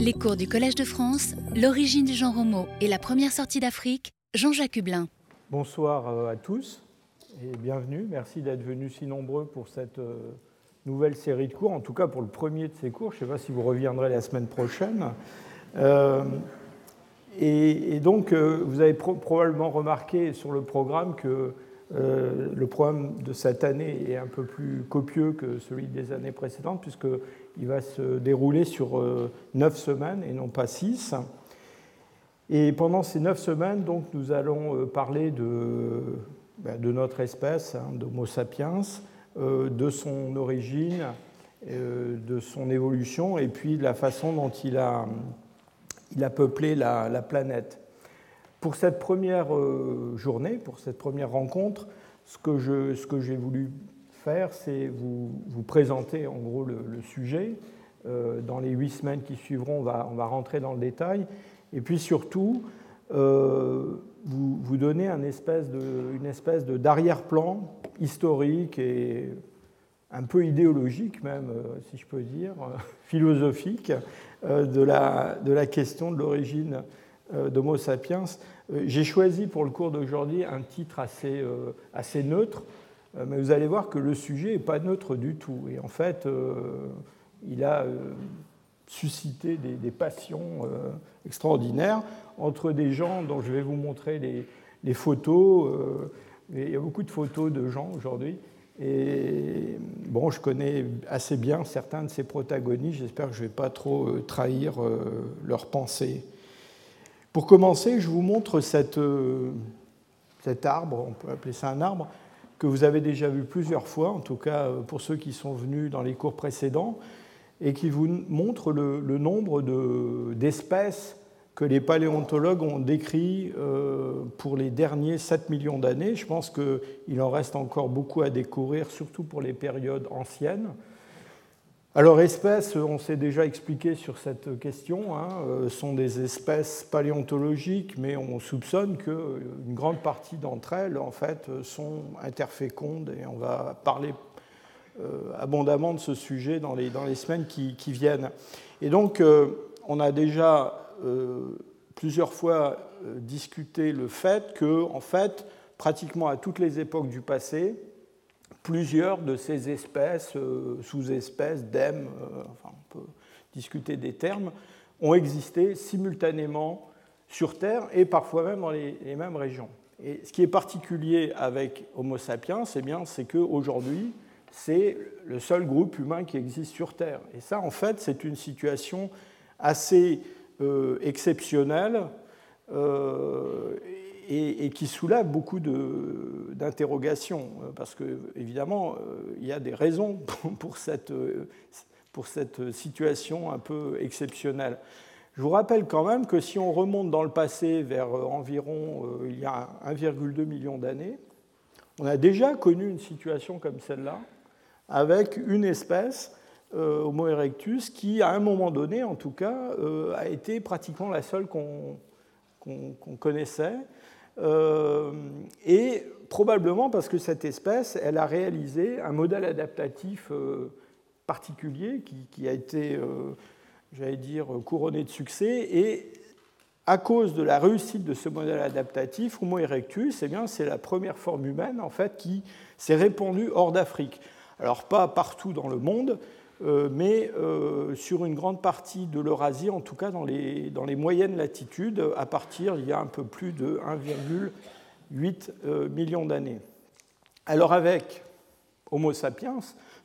Les cours du Collège de France, l'origine du genre homo et la première sortie d'Afrique, Jean-Jacques Hublin. Bonsoir euh, à tous et bienvenue. Merci d'être venus si nombreux pour cette euh, nouvelle série de cours, en tout cas pour le premier de ces cours. Je ne sais pas si vous reviendrez la semaine prochaine. Euh, et, donc, vous avez probablement remarqué sur le programme que le programme de cette année est un peu plus copieux que celui des années précédentes, puisqu'il va se dérouler sur neuf semaines et non pas six. Et pendant ces neuf semaines, donc, nous allons parler de ben, de notre espèce, hein, d'Homo sapiens, euh, de son origine, euh, de son évolution, et puis de la façon dont il a, il a peuplé la, planète. Pour cette première euh, journée, pour cette première rencontre, ce que j'ai voulu faire, c'est vous, vous, présenter en gros le, sujet. dans les huit semaines qui suivront, on va, on va, rentrer dans le détail. Et puis surtout, vous, vous donnez un espèce de, une espèce d'arrière-plan historique et un peu idéologique même, euh, si je peux dire, philosophique, euh, de la, de la question de l'origine euh, d'Homo sapiens. J'ai choisi pour le cours d'aujourd'hui un titre assez, assez neutre, mais vous allez voir que le sujet n'est pas neutre du tout. Et en fait, il a suscité des, passions euh, extraordinaires entre des gens dont je vais vous montrer les, photos. Euh, il y a beaucoup de photos de gens aujourd'hui. Et bon, je connais assez bien certains de ces protagonistes. J'espère que je ne vais pas trop euh, trahir leurs pensées. Pour commencer, je vous montre cet arbre, on peut appeler ça un arbre, que vous avez déjà vu plusieurs fois, en tout cas pour ceux qui sont venus dans les cours précédents et qui vous montre le, nombre d'espèces que les paléontologues ont décrit euh, pour les derniers 7 millions d'années. Je pense qu'il en reste encore beaucoup à découvrir, surtout pour les périodes anciennes. Alors, espèces, on s'est déjà expliqué sur cette question, hein, euh, sont des espèces paléontologiques, mais on soupçonne qu'une grande partie d'entre elles, en fait, sont interfécondes, et on va parler euh, abondamment de ce sujet dans les, semaines qui, viennent. Et donc, euh, on a déjà euh, plusieurs fois discuté le fait que, en fait, pratiquement à toutes les époques du passé, plusieurs de ces espèces, sous-espèces, d'EM, enfin, on peut discuter des termes, ont existé simultanément sur Terre et parfois même dans les, mêmes régions. Et ce qui est particulier avec Homo sapiens, c'est bien, c'est qu'aujourd'hui, c'est le seul groupe humain qui existe sur Terre. Et ça, en fait, c'est une situation assez euh, exceptionnelle euh, et, qui soulève beaucoup d'interrogations, parce que, évidemment, euh, il y a des raisons pour cette, pour cette situation un peu exceptionnelle. Je vous rappelle quand même que si on remonte dans le passé vers environ il y a 1,2 million d'années, on a déjà connu une situation comme celle-là, avec une espèce, euh, Homo erectus, qui, à un moment donné, en tout cas, euh, a été pratiquement la seule qu'on connaissait. Euh, et probablement parce que cette espèce, elle a réalisé un modèle adaptatif particulier qui, a été, j'allais dire, couronné de succès. Et à cause de la réussite de ce modèle adaptatif, Homo erectus, eh c'est la première forme humaine en fait qui s'est répandue hors d'Afrique. Alors pas partout dans le monde, euh, mais euh, sur une grande partie de l'Eurasie, en tout cas dans les, dans les, moyennes latitudes, à partir il y a un peu plus de 1,8 euh, million d'années. Alors avec Homo sapiens,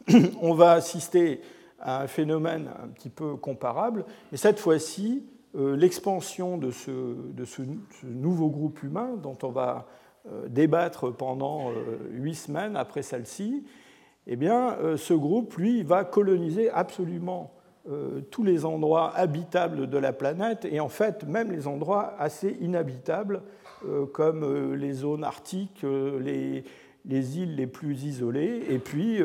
on va assister à un phénomène un petit peu comparable, et cette fois-ci, l'expansion de, ce, de ce, nouveau groupe humain dont on va débattre pendant huit semaines après celle-ci, eh bien, euh, ce groupe, lui, va coloniser absolument euh, tous les endroits habitables de la planète, et en fait, même les endroits assez inhabitables, euh, comme les zones arctiques, les, îles les plus isolées, et puis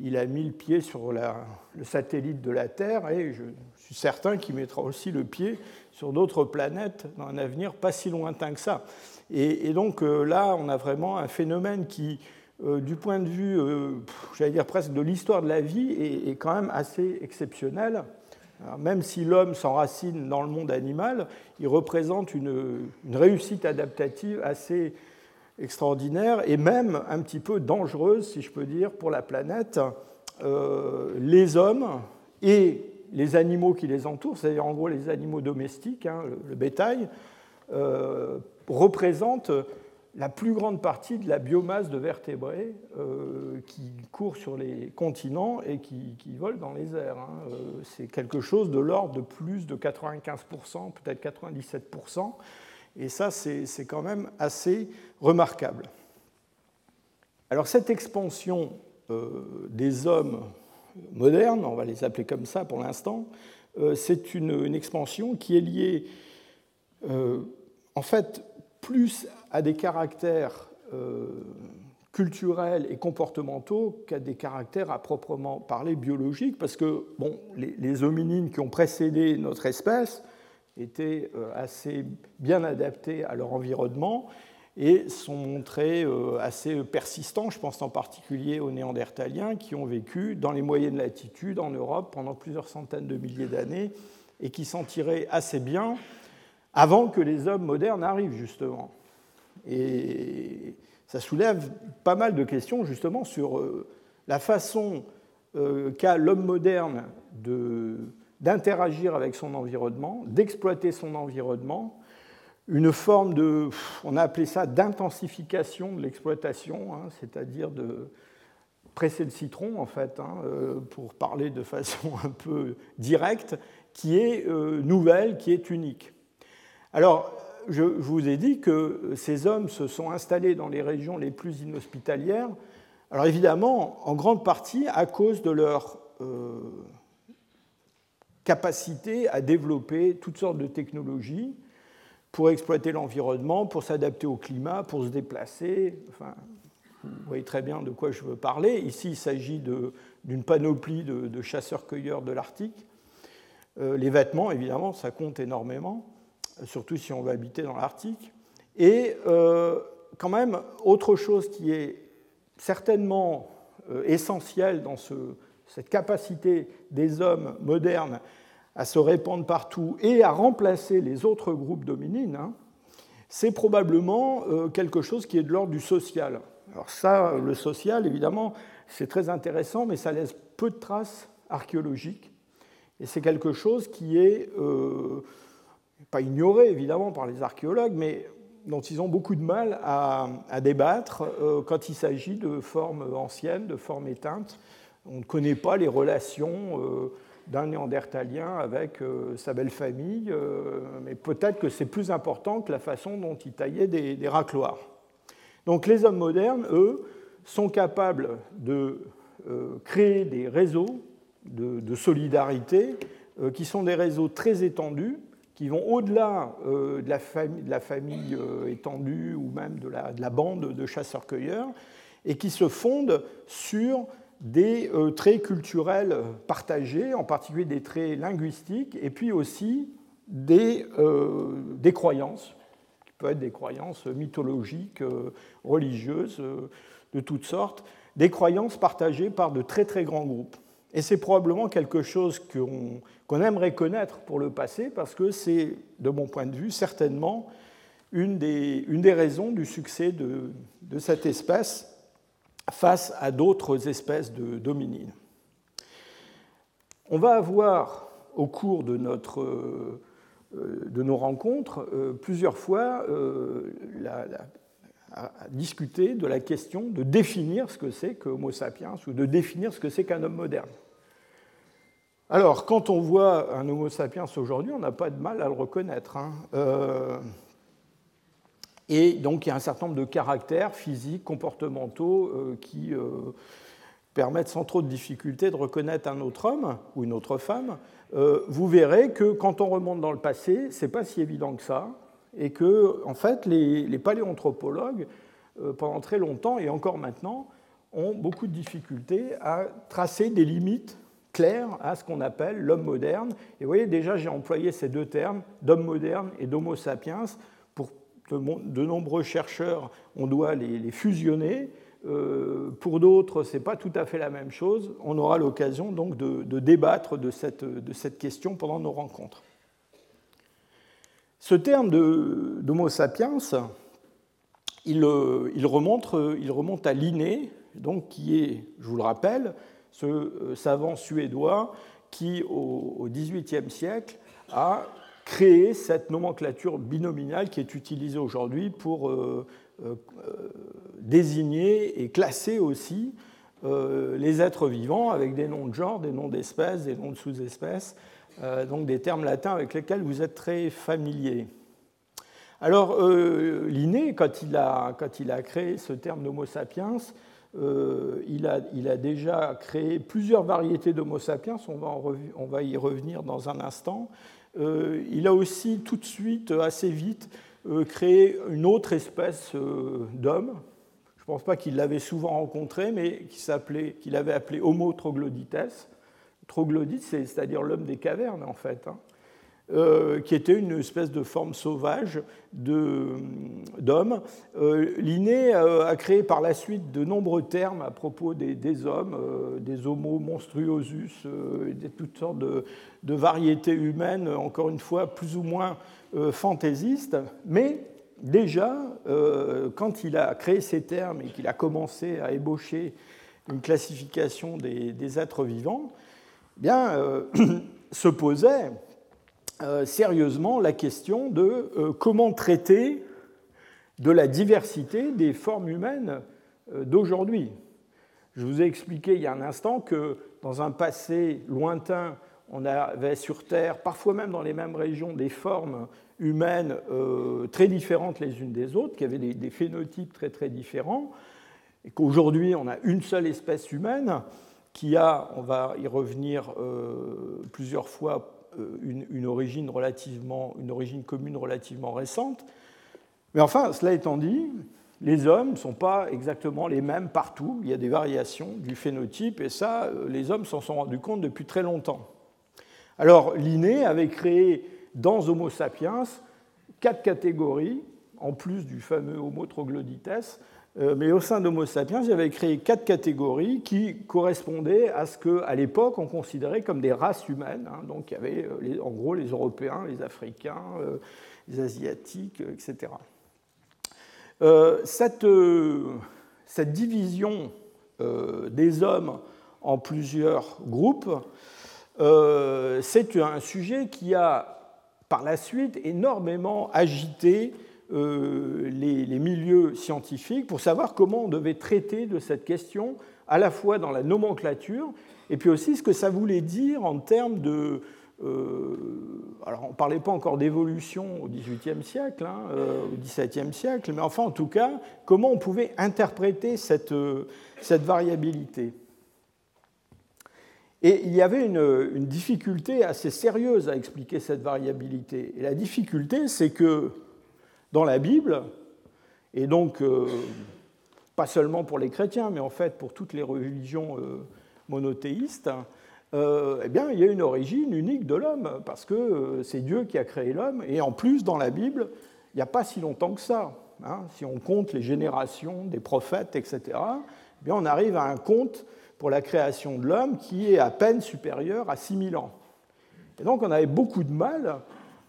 il a mis le pied sur le satellite de la Terre, et je suis certain qu'il mettra aussi le pied sur d'autres planètes dans un avenir pas si lointain que ça. et donc là, on a vraiment un phénomène qui euh, du point de vue, euh, j'allais dire presque de l'histoire de la vie, est, quand même assez exceptionnel. même si l'homme s'enracine dans le monde animal, il représente une, réussite adaptative assez extraordinaire et même un petit peu dangereuse, si je peux dire, pour la planète. Euh, les hommes et les animaux qui les entourent, c'est-à-dire en gros les animaux domestiques, hein, le, bétail, représentent la plus grande partie de la biomasse de vertébrés euh, qui courent sur les continents et qui, volent dans les airs. Hein. Euh, c'est quelque chose de l'ordre de plus de 95%, peut-être 97%. Et ça, c'est quand même assez remarquable. Alors cette expansion des hommes modernes, on va les appeler comme ça pour l'instant, c'est une, expansion qui est liée en fait plus à des caractères euh, culturels et comportementaux qu'à des caractères à proprement parler biologiques, parce que bon, les, hominines qui ont précédé notre espèce étaient euh, assez bien adaptés à leur environnement et sont montrés euh, assez persistants. Je pense en particulier aux Néandertaliens qui ont vécu dans les moyennes latitudes en Europe pendant plusieurs centaines de milliers d'années et qui s'en tiraient assez bien avant que les hommes modernes arrivent, justement. Et ça soulève pas mal de questions, justement, sur euh, la façon euh, qu'a l'homme moderne d'interagir avec son environnement, d'exploiter son environnement, une forme de, on a appelé ça d'intensification de l'exploitation, hein, c'est-à-dire de presser le citron, en fait, hein, euh, pour parler de façon un peu directe, qui est nouvelle, qui est unique. Alors, je vous ai dit que ces hommes se sont installés dans les régions les plus inhospitalières, alors évidemment, en grande partie à cause de leur euh, capacité à développer toutes sortes de technologid'une pour exploiter l'environnement, pour s'adapter au climat, pour se déplacer. Vous voyez très bien de quoi je veux parler. Ici, il s'agit d'une panoplie de, chasseurs-cueilleurs de l'Arctique. Euh, les vêtements, évidemment, ça compte énormément surtout si on va habiter dans l'Arctique. Et euh, quand même, autre chose qui est certainement euh, essentielle dans cette capacité des hommes modernes à se répandre partout et à remplacer les autres groupes dominines, hein, c'est probablement euh, quelque chose qui est de l'ordre du social. Alors ça, le social, évidemment, c'est très intéressant, mais ça laisse peu de traces archéologiques. Et c'est quelque chose qui est pas ignoré évidemment par les archéologues, mais dont ils ont beaucoup de mal à, débattre euh, quand il s'agit de formes anciennes, de formes éteintes. On ne connaît pas les relations euh, d'un néandertalien avec euh, sa belle famille, mais peut-être que c'est plus important que la façon dont il taillait des, racloirs. Donc les hommes modernes, eux, sont capables de créer des réseaux de solidarité qui sont des réseaux très étendus qui vont au-delà euh, de, la famille, euh, étendue ou même de la, de la bande de chasseurs-cueilleurs, et qui se fondent sur des euh, traits culturels partagés, en particulier des traits linguistiques, et puis aussi des, des croyances, qui peuvent être des croyances mythologiques, religieuses, de toutes sortes, des croyances partagées par de très très grands groupes. Et c'est probablement quelque chose qu'on aimerait connaître pour le passé, parce que c'est, de mon point de vue, certainement une des, une des raisons du succès de, de, cette espèce face à d'autres espèces de dominines. On va avoir, au cours de, notre, euh, de nos rencontres, euh, plusieurs fois euh, la, à discuter de la question de définir ce que c'est que Homo sapiens ou de définir ce que c'est qu'un homme moderne. Alors, quand on voit un Homo sapiens aujourd'hui, on n'a pas de mal à le reconnaître. Hein. Euh, et donc, il y a un certain nombre de caractères physiques, comportementaux euh, qui euh, permettent sans trop de difficulté de reconnaître un autre homme ou une autre femme. vous verrez que quand on remonte dans le passé, ce n'est pas si évident que ça et que, en fait, les, paléanthropologues, euh, pendant très longtemps et encore maintenant, ont beaucoup de difficultés à tracer des limites claires à ce qu'on appelle l'homme moderne. Et vous voyez, déjà, j'ai employé ces deux termes, d'homme moderne et d'homo sapiens. Pour de, nombreux chercheurs, on doit les, fusionner. pour d'autres, ce n'est pas tout à fait la même chose. On aura l'occasion donc de, débattre de cette, question pendant nos rencontres. Ce terme d'Homo sapiens, il, il, remonte, il remonte à Linné, donc, qui est, je vous le rappelle, ce savant suédois qui, au XVIIIe siècle, a créé cette nomenclature binominale qui est utilisée aujourd'hui pour euh, euh, désigner et classer aussi euh, les êtres vivants avec des noms de genre, des noms d'espèces, des noms de sous-espèces, donc des termes latins avec lesquels vous êtes très familiers. Alors, Linné, quand il, a, créé ce terme d'Homo sapiens, euh, il, a, déjà créé plusieurs variétés d'Homo sapiens, on va, y revenir dans un instant. Euh, il a aussi tout de suite, assez vite, euh, créé une autre espèce d'homme. Je ne pense pas qu'il l'avait souvent rencontré, mais qu'il avait appelé Homo troglodytes. Troglodyte, c'est-à-dire l'homme des cavernes, en fait. Hein. Euh, qui était une espèce de forme sauvage d'homme. Euh, Linné euh, a créé par la suite de nombreux termes à propos des, hommes, des homo monstruosus, de toutes sortes de, variétés humaines, encore une fois plus ou moins fantaisistes, mais déjà, quand il a créé ces termes et qu'il a commencé à ébaucher une classification des, êtres vivants, bien, se posait euh, sérieusement la question de euh, comment traiter de la diversité des formes humaines euh, d'aujourd'hui. Je vous ai expliqué il y a un instant que dans un passé lointain, on avait sur Terre, parfois même dans les mêmes régions, des formes humaines très différentes les unes des autres, qui avaient des, phénotypes très très différents, et qu'aujourd'hui on a une seule espèce humaine qui a, on va y revenir plusieurs fois euh, une, origine relativement, une origine commune relativement récente. Mais enfin, cela étant dit, les hommes ne sont pas exactement les mêmes partout. Il y a des variations du phénotype, et ça, euh, les hommes s'en sont rendus compte depuis très longtemps. Alors, Linné avait créé dans Homo sapiens quatre catégories, en plus du fameux Homo troglodytes, euh, mais au sein d'Homo sapiens, j'avais créé quatre catégories qui correspondaient à ce qu'à l'époque on considérait comme des races humaines. Hein. Donc il y avait euh, en gros les Européens, les Africains, euh, les Asiatiques, etc. Cette, cette, division des hommes en plusieurs groupes, c'est un sujet qui a par la suite énormément agité euh, les, milieux scientifiques pour savoir comment on devait traiter de cette question, à la fois dans la nomenclature, et puis aussi ce que ça voulait dire en termes de... Euh, alors on ne parlait pas encore d'évolution au XVIIIe siècle, hein, euh, au XVIIe siècle, mais enfin en tout cas, comment on pouvait interpréter cette, cette variabilité. Et il y avait une, une, difficulté assez sérieuse à expliquer cette variabilité. Et la difficulté, c'est que dans la Bible, et donc euh, pas seulement pour les chrétiens, mais en fait pour toutes les religions euh, monothéistes, euh, eh bien, il y a une origine unique de l'homme, parce que c'est Dieu qui a créé l'homme, et en plus, dans la Bible, il n'y a pas si longtemps que ça. Hein. si on compte les générations des prophètes, etc., eh bien, on arrive à un compte pour la création de l'homme qui est à peine supérieur à 6000 ans. Et donc on avait beaucoup de mal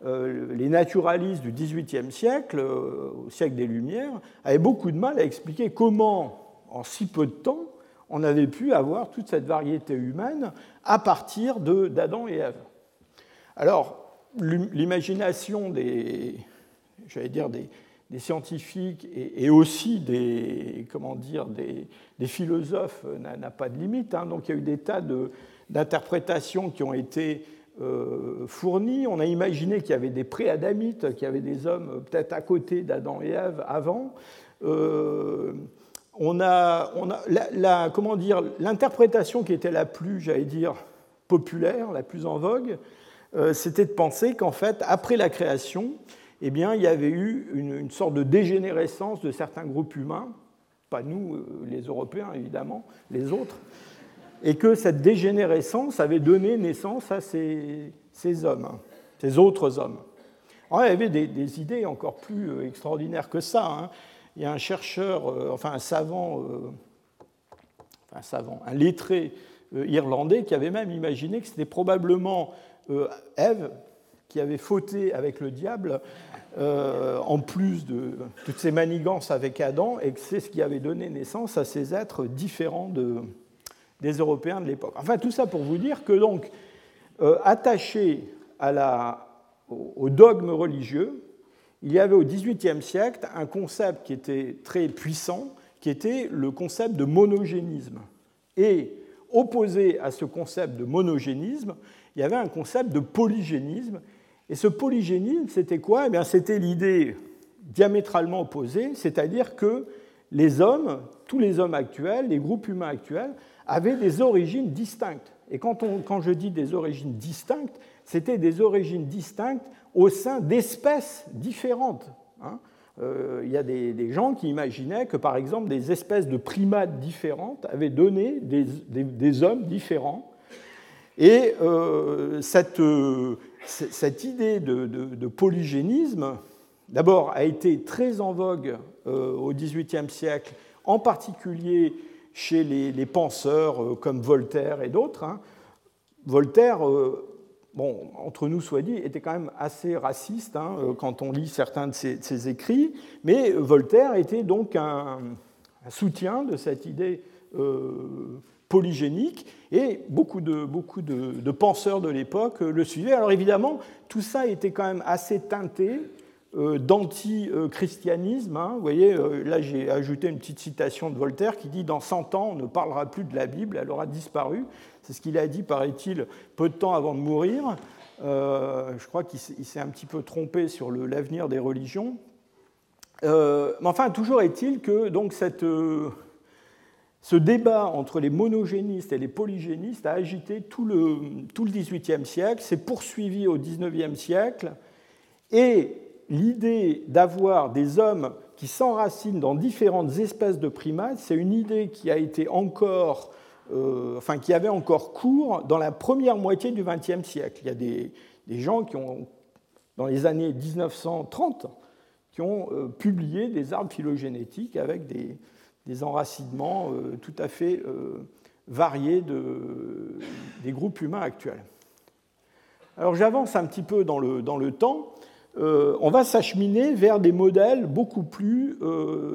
les naturalistes du XVIIIe siècle, euh, au siècle des Lumières, avaient beaucoup de mal à expliquer comment, en si peu de temps, on avait pu avoir toute cette variété humaine à partir d'Adam et Ève. Alors, l'imagination des, dire, des, scientifiques et, aussi des, comment dire, des, philosophes n'a pas de limite. Hein. Donc, il y a eu des tas d'interprétations qui ont été euh, fourni. On a imaginé qu'il y avait des pré-adamites, qu'il y avait des hommes euh, peut-être à côté d'Adam et Ève avant. Euh, on a, on a la, comment dire, l'interprétation qui était la plus, j'allais dire, populaire, la plus en vogue, c'était de penser qu'en fait, après la création, eh bien, il y avait eu une, une, sorte de dégénérescence de certains groupes humains, pas nous, les Européens évidemment, les autres, et que cette dégénérescence avait donné naissance à ces, hommes, ces autres hommes. il y avait des, idées encore plus euh, extraordinaires que ça. Hein. il y a un chercheur, enfin un savant, un savant, un lettré irlandais qui avait même imaginé que c'était probablement Ève qui avait fauté avec le diable, en plus de toutes ces manigances avec Adam, et que c'est ce qui avait donné naissance à ces êtres différents de, des Européens de l'époque. Enfin, tout ça pour vous dire que, donc, attaché à la, au dogme religieux, il y avait au XVIIIe siècle un concept qui était très puissant, qui était le concept de monogénisme. Et opposé à ce concept de monogénisme, il y avait un concept de polygénisme. Et ce polygénisme, c'était quoi? Eh C'était l'idée diamétralement opposée, c'est-à-dire que les hommes, tous les hommes actuels, les groupes humains actuels, avaient des origines distinctes. Et quand, on, quand je dis des origines distinctes, c'était des origines distinctes au sein d'espèces différentes. Hein. Euh, il y a des, gens qui imaginaient que, par exemple, des espèces de primates différentes avaient donné des, hommes différents. Et euh, cette, cette, idée de, polygénisme, d'abord, a été très en vogue euh, au XVIIIe siècle, en particulier chez les, penseurs comme Voltaire et d'autres. Hein. Voltaire bon, entre nous soit dit, était quand même assez raciste hein, euh, quand on lit certains de ses, écrits, mais Voltaire était donc un, soutien de cette idée euh, polygénique, et beaucoup, de, beaucoup de, penseurs de l'époque le suivaient. Alors évidemment, tout ça était quand même assez teinté euh, d'anti-christianisme. Hein. Vous voyez, là j'ai ajouté une petite citation de Voltaire qui dit Dans 100 ans, on ne parlera plus de la Bible, elle aura disparu. C'est ce qu'il a dit, paraît-il, peu de temps avant de mourir. Euh, je crois qu'il s'est un petit peu trompé sur l'avenir des religions. Euh, mais enfin, toujours est-il que donc, cette, euh, ce débat entre les monogénistes et les polygénistes a agité tout le, tout le XVIIIe siècle, s'est poursuivi au XIXe siècle, et l'idée d'avoir des hommes qui s'enracinent dans différentes espèces de primates, c'est une idée qui a été encore euh, qui avait encore cours dans la première moitié du XXe siècle. Il y a des, gens qui ont, dans les années 1930, qui ont euh, publié des arbres phylogénétiques avec des, enracinements euh, tout à fait variés des groupes humains actuels. Alors j'avance un petit peu dans le temps. On va s'acheminer vers des modèles beaucoup plus...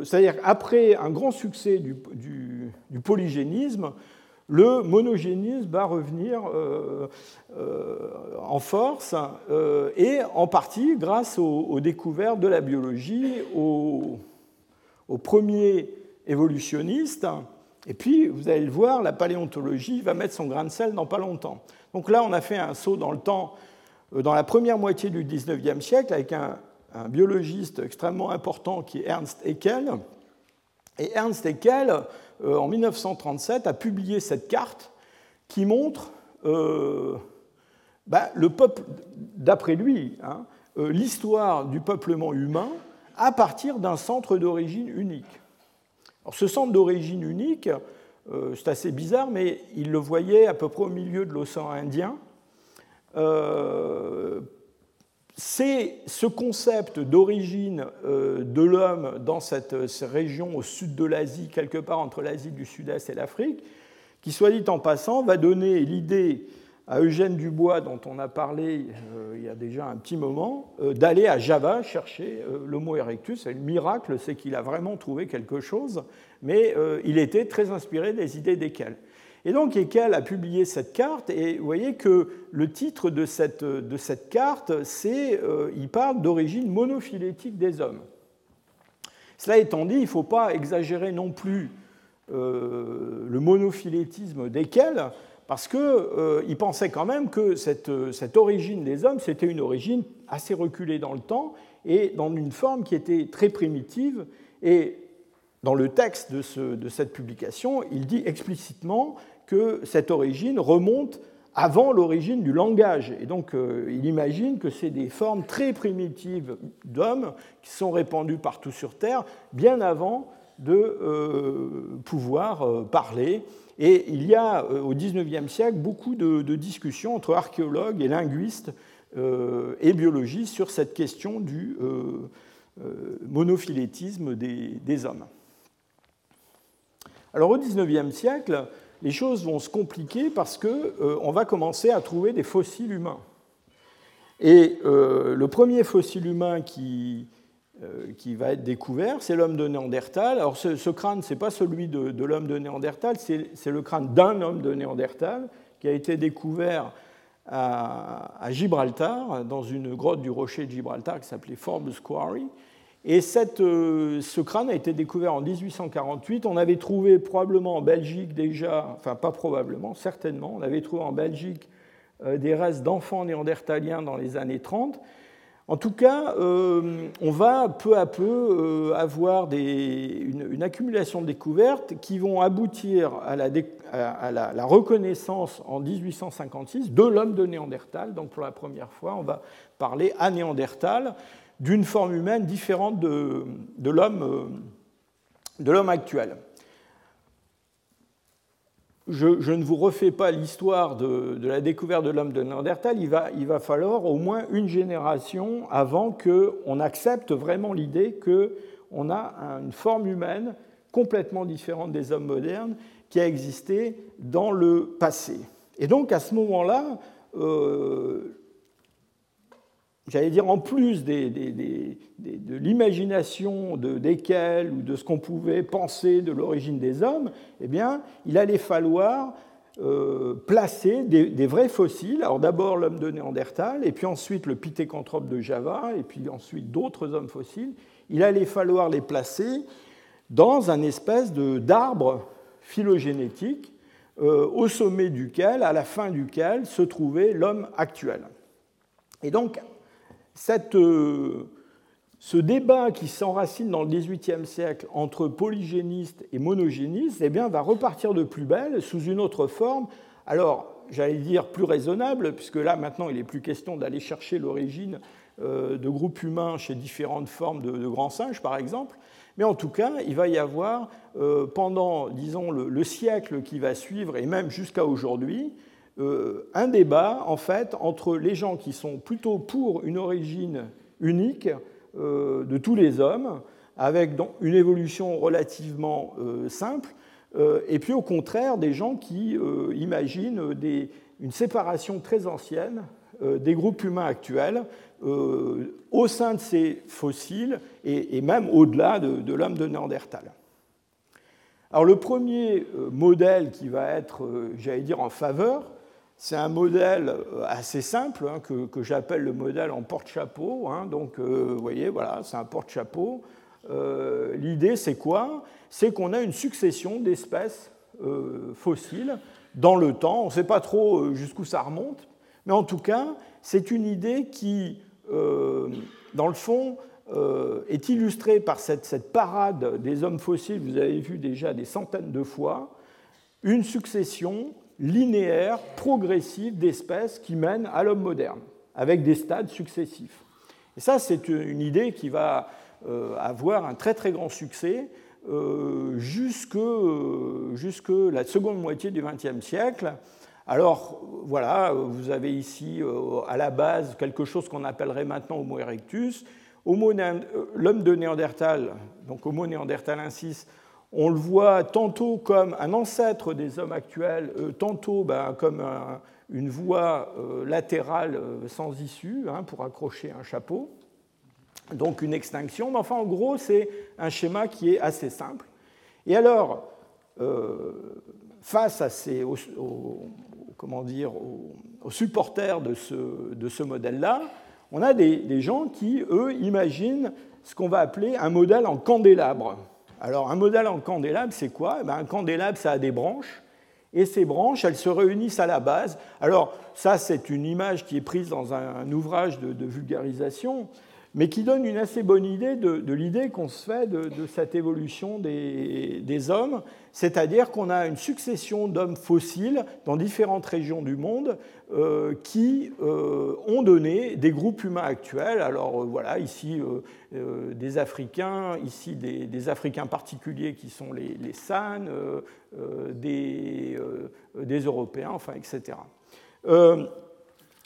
C'est-à-dire après un grand succès du, polygénisme, le monogénisme va revenir euh, euh, en force, euh, et en partie grâce aux, découvertes de la biologie, aux, premiers évolutionnistes. Et puis, vous allez le voir, la paléontologie va mettre son grain de sel dans pas longtemps. Donc là, on a fait un saut dans le temps, dans la première moitié du 19e siècle, avec un, biologiste extrêmement important qui est Ernst Haeckel. Et Ernst Haeckel, euh, en 1937, a publié cette carte qui montre euh, bah, d'après lui, hein, euh, l'histoire du peuplement humain à partir d'un centre d'origine unique. Alors, ce centre d'origine unique, c'est assez bizarre, mais il le voyait à peu près au milieu de l'océan Indien. C'est ce concept d'origine euh, de l'homme dans cette, région au sud de l'Asie, quelque part entre l'Asie du Sud-Est et l'Afrique, qui, soit dit en passant, va donner l'idée à Eugène Dubois, dont on a parlé euh, il y a déjà un petit moment, euh, d'aller à Java chercher l'Homo erectus. Et le miracle, c'est qu'il a vraiment trouvé quelque chose, mais il était très inspiré des idées desquelles. Et donc Haeckel a publié cette carte, et vous voyez que le titre de cette, de cette carte, c'est, euh, il parle d'origine monophylétique des hommes. Cela étant dit, il ne faut pas exagérer non plus euh, le monophylétisme d'Haeckel, parce qu'il euh, pensait quand même que cette, cette origine des hommes, c'était une origine assez reculée dans le temps et dans une forme qui était très primitive. Et dans le texte de, ce, de cette publication, il dit explicitement que cette origine remonte avant l'origine du langage. Et donc, euh, il imagine que c'est des formes très primitives d'hommes qui sont répandues partout sur Terre, bien avant de euh, pouvoir euh, parler. Et il y a au XIXe siècle beaucoup de, discussions entre archéologues et linguistes et biologistes sur cette question du, monophylétisme des, hommes. Alors au XIXe siècle, les choses vont se compliquer parce qu'on va commencer à trouver des fossiles humains. Et le premier fossile humain qui, euh, qui va être découvert, c'est l'homme de Néandertal. Alors ce, crâne, ce n'est pas celui de, l'homme de Néandertal, c'est le crâne d'un homme de Néandertal qui a été découvert à, Gibraltar, dans une grotte du rocher de Gibraltar qui s'appelait Forbes Quarry. Et euh, ce crâne a été découvert en 1848. On avait trouvé probablement en Belgique déjà, enfin pas probablement, certainement, on avait trouvé en Belgique euh, des restes d'enfants néandertaliens dans les années 30. En tout cas, euh, on va peu à peu avoir une, accumulation de découvertes qui vont aboutir à la, reconnaissance en 1856 de l'homme de Néandertal. Donc pour la première fois, on va parler à Néandertal d'une forme humaine différente de, de l'homme euh, actuel je, ne vous refais pas l'histoire de, la découverte de l'homme de Néandertal, il va, il va, falloir au moins une génération avant qu'on accepte vraiment l'idée qu'on a une forme humaine complètement différente des hommes modernes qui a existé dans le passé. Et donc à ce moment-là, euh, j'allais dire, en plus de l'imagination de desquels ou de ce qu'on pouvait penser de l'origine des hommes, eh bien, il allait falloir euh, placer des, vrais fossiles. Alors d'abord l'homme de Néandertal, et puis ensuite le pithécanthrope de Java, et puis ensuite d'autres hommes fossiles. Il allait falloir les placer dans un espèce d'arbre phylogénétique euh, au sommet duquel, à la fin duquel, se trouvait l'homme actuel. Et donc, euh, ce débat qui s'enracine dans le XVIIIe siècle entre polygénistes et monogénistes eh bien, va repartir de plus belle sous une autre forme. Alors, j'allais dire plus raisonnable, puisque là, maintenant, il n'est plus question d'aller chercher l'origine euh, de groupes humains chez différentes formes de, grands singes, par exemple. Mais en tout cas, il va y avoir, euh, pendant, disons, le, siècle qui va suivre, et même jusqu'à aujourd'hui, un débat en fait entre les gens qui sont plutôt pour une origine unique euh, de tous les hommes, avec une évolution relativement euh, simple, et puis au contraire des gens qui imaginent une séparation très ancienne des groupes humains actuels au sein de ces fossiles et, même au-delà de, de l'homme de Néandertal. Alors le premier modèle qui va être, j'allais dire, en faveur c'est un modèle euh, assez simple hein, que, j'appelle le modèle en porte-chapeau. Hein. donc, euh, vous voyez, voilà, c'est un porte-chapeau. Euh, l'idée, c'est quoi? C'est qu'on a une succession d'espèces fossiles dans le temps. On ne sait pas trop jusqu'où ça remonte, mais en tout cas, c'est une idée qui, dans le fond, est illustrée par cette, cette parade des hommes fossiles. Vous avez vu déjà des centaines de fois une succession linéaire, progressive d'espèces qui mènent à l'homme moderne, avec des stades successifs. Et ça, c'est une idée qui va euh, avoir un très très grand succès euh, jusque, euh, jusque la seconde moitié du XXe siècle. Alors voilà, vous avez ici à la base quelque chose qu'on appellerait maintenant Homo erectus. L'homme de Néandertal, donc Homo néandertalensis, on le voit tantôt comme un ancêtre des hommes actuels, euh, tantôt ben, comme une voie euh, latérale euh, sans issue hein, pour accrocher un chapeau. Donc une extinction. Mais enfin, en gros, c'est un schéma qui est assez simple. Et alors, face à ces, comment dire, aux, supporters de ce, modèle-là, on a des gens qui, eux, imaginent ce qu'on va appeler un modèle en candélabre. Alors un modèle en candélabre, c'est quoi? Eh ben, Un candélabre, ça a des branches, et ces branches, elles se réunissent à la base. Alors ça, c'est une image qui est prise dans un, ouvrage de, vulgarisation, mais qui donne une assez bonne idée de, l'idée qu'on se fait de, cette évolution des, hommes, c'est-à-dire qu'on a une succession d'hommes fossiles dans différentes régions du monde euh, qui euh, ont donné des groupes humains actuels. Alors euh, voilà, ici des Africains, ici des, Africains particuliers qui sont les, les San, des, Européens, enfin, etc.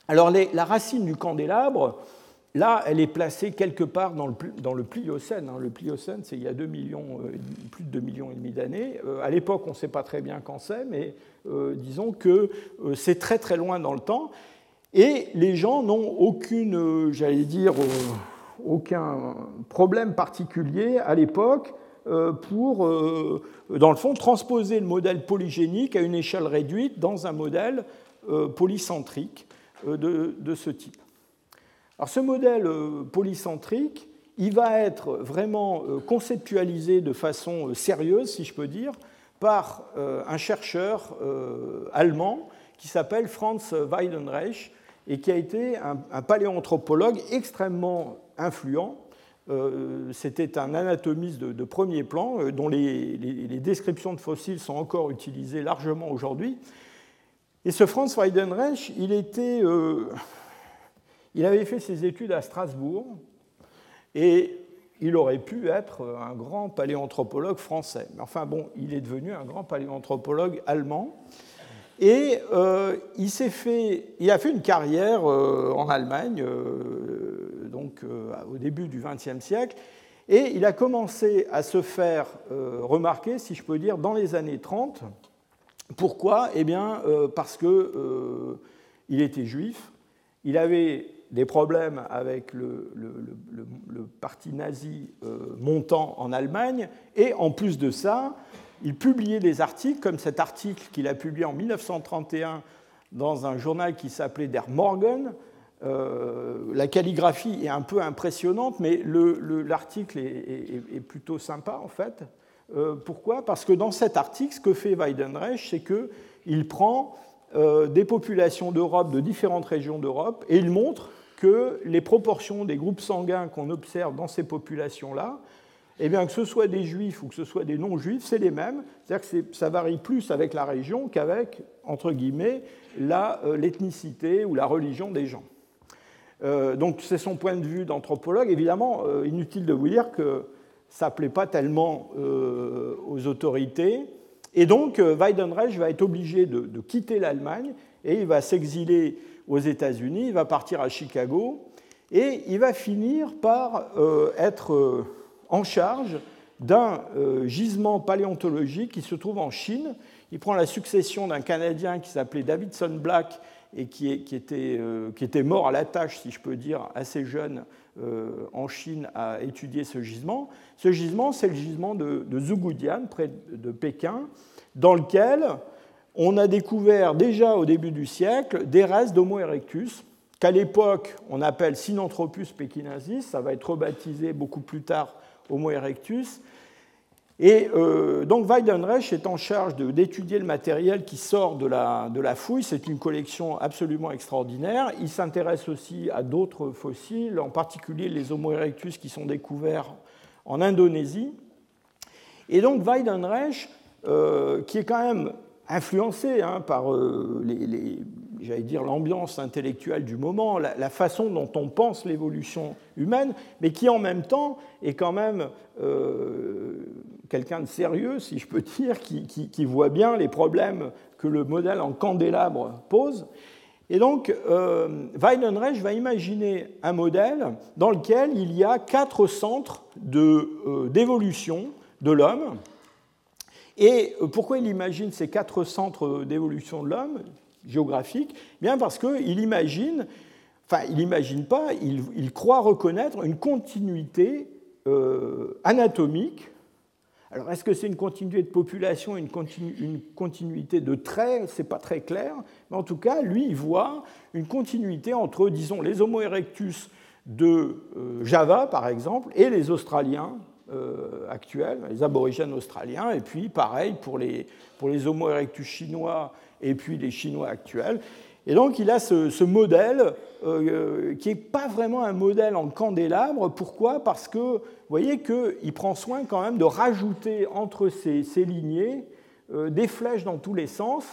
alors la racine du candélabre, là, elle est placée quelque part dans le, Pliocène. Hein. Le Pliocène, c'est il y a 2 millions, plus de 2 millions et demi d'années. à l'époque, on ne sait pas très bien quand c'est, mais disons que c'est très très loin dans le temps. Et les gens n'ont aucune, j'allais dire, aucun problème particulier à l'époque euh, pour, euh, dans le fond, transposer le modèle polygénique à une échelle réduite dans un modèle euh, polycentrique de, ce type. Alors ce modèle polycentrique, il va être vraiment conceptualisé de façon sérieuse, si je peux dire, par un chercheur allemand qui s'appelle Franz Weidenreich et qui a été un, paléanthropologue extrêmement influent. Euh, c'était un anatomiste de, premier plan, euh, dont les, descriptions de fossiles sont encore utilisées largement aujourd'hui. Et ce Franz Weidenreich, il, était, euh, il avait fait ses études à Strasbourg et il aurait pu être un grand paléanthropologue français. Mais enfin bon, il est devenu un grand paléanthropologue allemand. Et il, fait, il a fait une carrière en Allemagne donc euh, au début du XXe siècle. Et il a commencé à se faire euh, remarquer, si je peux dire, dans les années 30. Pourquoi? Eh bien, euh, parce qu'il il était juif, il avait des problèmes avec le, parti nazi montant en Allemagne, et en plus de ça, il publiait des articles, comme cet article qu'il a publié en 1931 dans un journal qui s'appelait Der Morgen, euh, la calligraphie est un peu impressionnante, mais l'article est, plutôt sympa en fait. Euh, pourquoi? Parce que dans cet article, ce que fait Weidenreich, c'est qu'il prend euh, des populations d'Europe, de différentes régions d'Europe, et il montre que les proportions des groupes sanguins qu'on observe dans ces populations-là, eh bien, que ce soit des juifs ou que ce soit des non-juifs, c'est les mêmes. C'est-à-dire que ça varie plus avec la région qu'avec, entre guillemets, l'ethnicité ou la religion des gens. Euh, donc c'est son point de vue d'anthropologue. Évidemment, euh, inutile de vous dire que ça ne plaît pas tellement euh, aux autorités. Et donc Weidenreich va être obligé de, quitter l'Allemagne et il va s'exiler aux États-Unis, il va partir à Chicago et il va finir par être en charge d'un gisement paléontologique qui se trouve en Chine. Il prend la succession d'un Canadien qui s'appelait Davidson Black et qui, était, euh, qui, était, mort à la tâche, si je peux dire, assez jeune euh, en Chine à étudier ce gisement. Ce gisement, c'est le gisement de, de près de Pékin, dans lequel on a découvert déjà au début du siècle des restes d'Homo erectus, qu'à l'époque on appelle Sinanthropus pekinensis, ça va être rebaptisé beaucoup plus tard Homo erectus, et euh, donc Weidenreich est en charge d'étudier le matériel qui sort de la, de la fouille. C'est une collection absolument extraordinaire. Il s'intéresse aussi à d'autres fossiles, en particulier les Homo erectus qui sont découverts en Indonésie. Et donc Weidenreich, euh, qui est quand même influencé hein, par euh, j'allais dire, l'ambiance intellectuelle du moment, la, façon dont on pense l'évolution humaine, mais qui en même temps est quand même euh, quelqu'un de sérieux, si je peux dire, qui, voit bien les problèmes que le modèle en candélabre pose. Et donc, euh, Weidenreich va imaginer un modèle dans lequel il y a quatre centres euh, d'évolution de l'homme. Et pourquoi il imagine ces quatre centres d'évolution de l'homme géographique Bien parce qu'il imagine, enfin il n'imagine pas, il, croit reconnaître une continuité euh, anatomique. Alors est-ce que c'est une continuité de population, une, une continuité de traits? C'est pas très clair, mais en tout cas, lui, il voit une continuité entre, disons, les Homo erectus de euh, Java, par exemple, et les Australiens euh, actuels, les aborigènes australiens, et puis pareil pour les, pour les Homo erectus chinois et puis les Chinois actuels. Et donc il a ce, modèle euh, qui n'est pas vraiment un modèle en candélabre. Pourquoi? Parce que vous voyez qu'il prend soin quand même de rajouter entre ces, ces lignées euh, des flèches dans tous les sens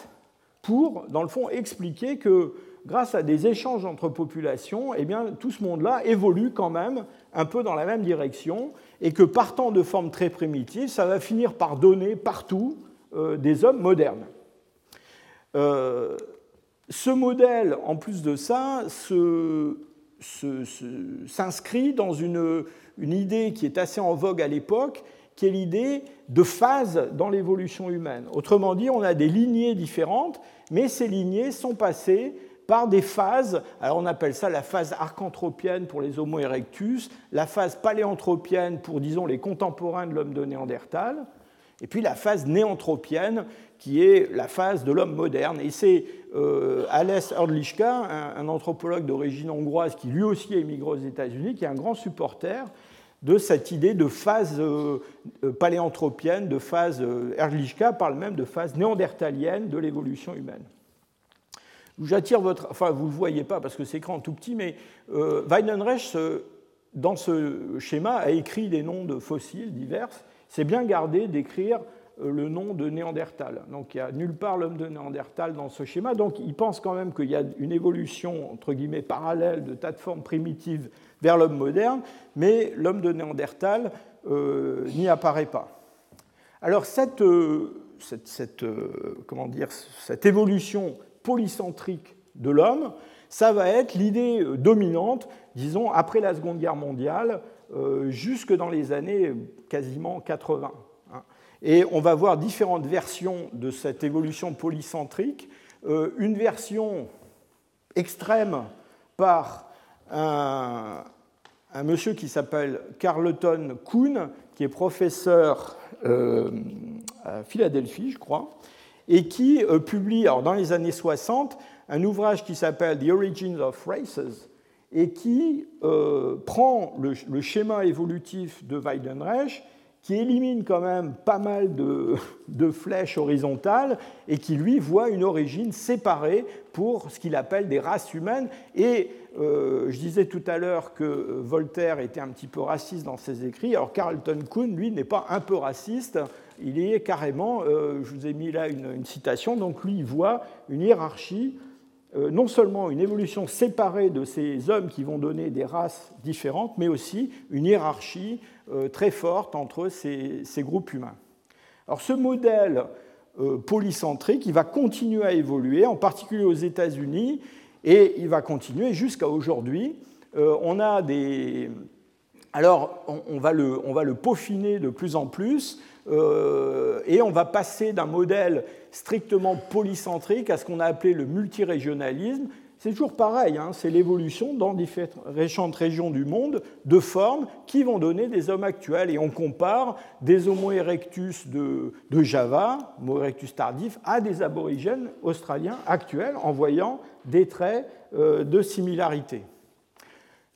pour, dans le fond, expliquer que grâce à des échanges entre populations, eh bien, tout ce monde-là évolue quand même un peu dans la même direction et que partant de formes très primitives, ça va finir par donner partout euh, des hommes modernes. Euh, ce modèle, en plus de ça, s'inscrit dans une, une, idée qui est assez en vogue à l'époque, qui est l'idée de phase dans l'évolution humaine. Autrement dit, on a des lignées différentes, mais ces lignées sont passées par des phases, alors on appelle ça la phase archanthropienne pour les Homo erectus, la phase paléanthropienne pour, disons, les contemporains de l'homme de Néandertal, et puis la phase néanthropienne qui est la phase de l'homme moderne. Et c'est euh, Alès Erdlichka, un, anthropologue d'origine hongroise qui lui aussi a émigré aux États-Unis, qui est un grand supporter de cette idée de phase euh, euh, paléanthropienne, de phase, Erdlichka parle même de phase néandertalienne de l'évolution humaine. J'attire votre. Enfin, vous ne le voyez pas parce que c'est écran tout petit, mais Weidenreich, dans ce schéma, a écrit des noms de fossiles divers. C'est bien gardé d'écrire euh, le nom de Néandertal. Donc il n'y a nulle part l'homme de Néandertal dans ce schéma. Donc il pense quand même qu'il y a une évolution, entre guillemets, parallèle de tas de formes primitives vers l'homme moderne, mais l'homme de Néandertal euh, n'y apparaît pas. Alors cette, euh, cette, comment dire, cette évolution polycentrique de l'homme, ça va être l'idée dominante, disons, après la Seconde Guerre mondiale, jusque dans les années quasiment 80. Et on va voir différentes versions de cette évolution polycentrique. Euh, une version extrême par un, monsieur qui s'appelle Carleton Kuhn, qui est professeur euh, à Philadelphie, je crois, et qui euh, publie alors, dans les années 60 un ouvrage qui s'appelle The Origins of Races et qui prend le, le, schéma évolutif de Weidenreich qui élimine quand même pas mal de, flèches horizontales et qui, lui, voit une origine séparée pour ce qu'il appelle des races humaines. Et euh, je disais tout à l'heure que Voltaire était un petit peu raciste dans ses écrits. Alors Carlton Kuhn, lui, n'est pas un peu raciste. Il est carrément, euh, je vous ai mis là une, citation, donc lui, il voit une hiérarchie euh, non seulement une évolution séparée de ces hommes qui vont donner des races différentes, mais aussi une hiérarchie euh, très forte entre ces, groupes humains. Alors ce modèle polycentrique, il va continuer à évoluer, en particulier aux États-Unis, et il va continuer jusqu'à aujourd'hui. on a des... Alors, on, va le, on, va le, peaufiner de plus en plus. Euh, et on va passer d'un modèle strictement polycentrique à ce qu'on a appelé le multirégionalisme. C'est toujours pareil, hein, c'est l'évolution dans différentes régions du monde de formes qui vont donner des hommes actuels. Et on compare des Homo erectus de, Java, Homo erectus tardif, à des aborigènes australiens actuels en voyant des traits euh, de similarité.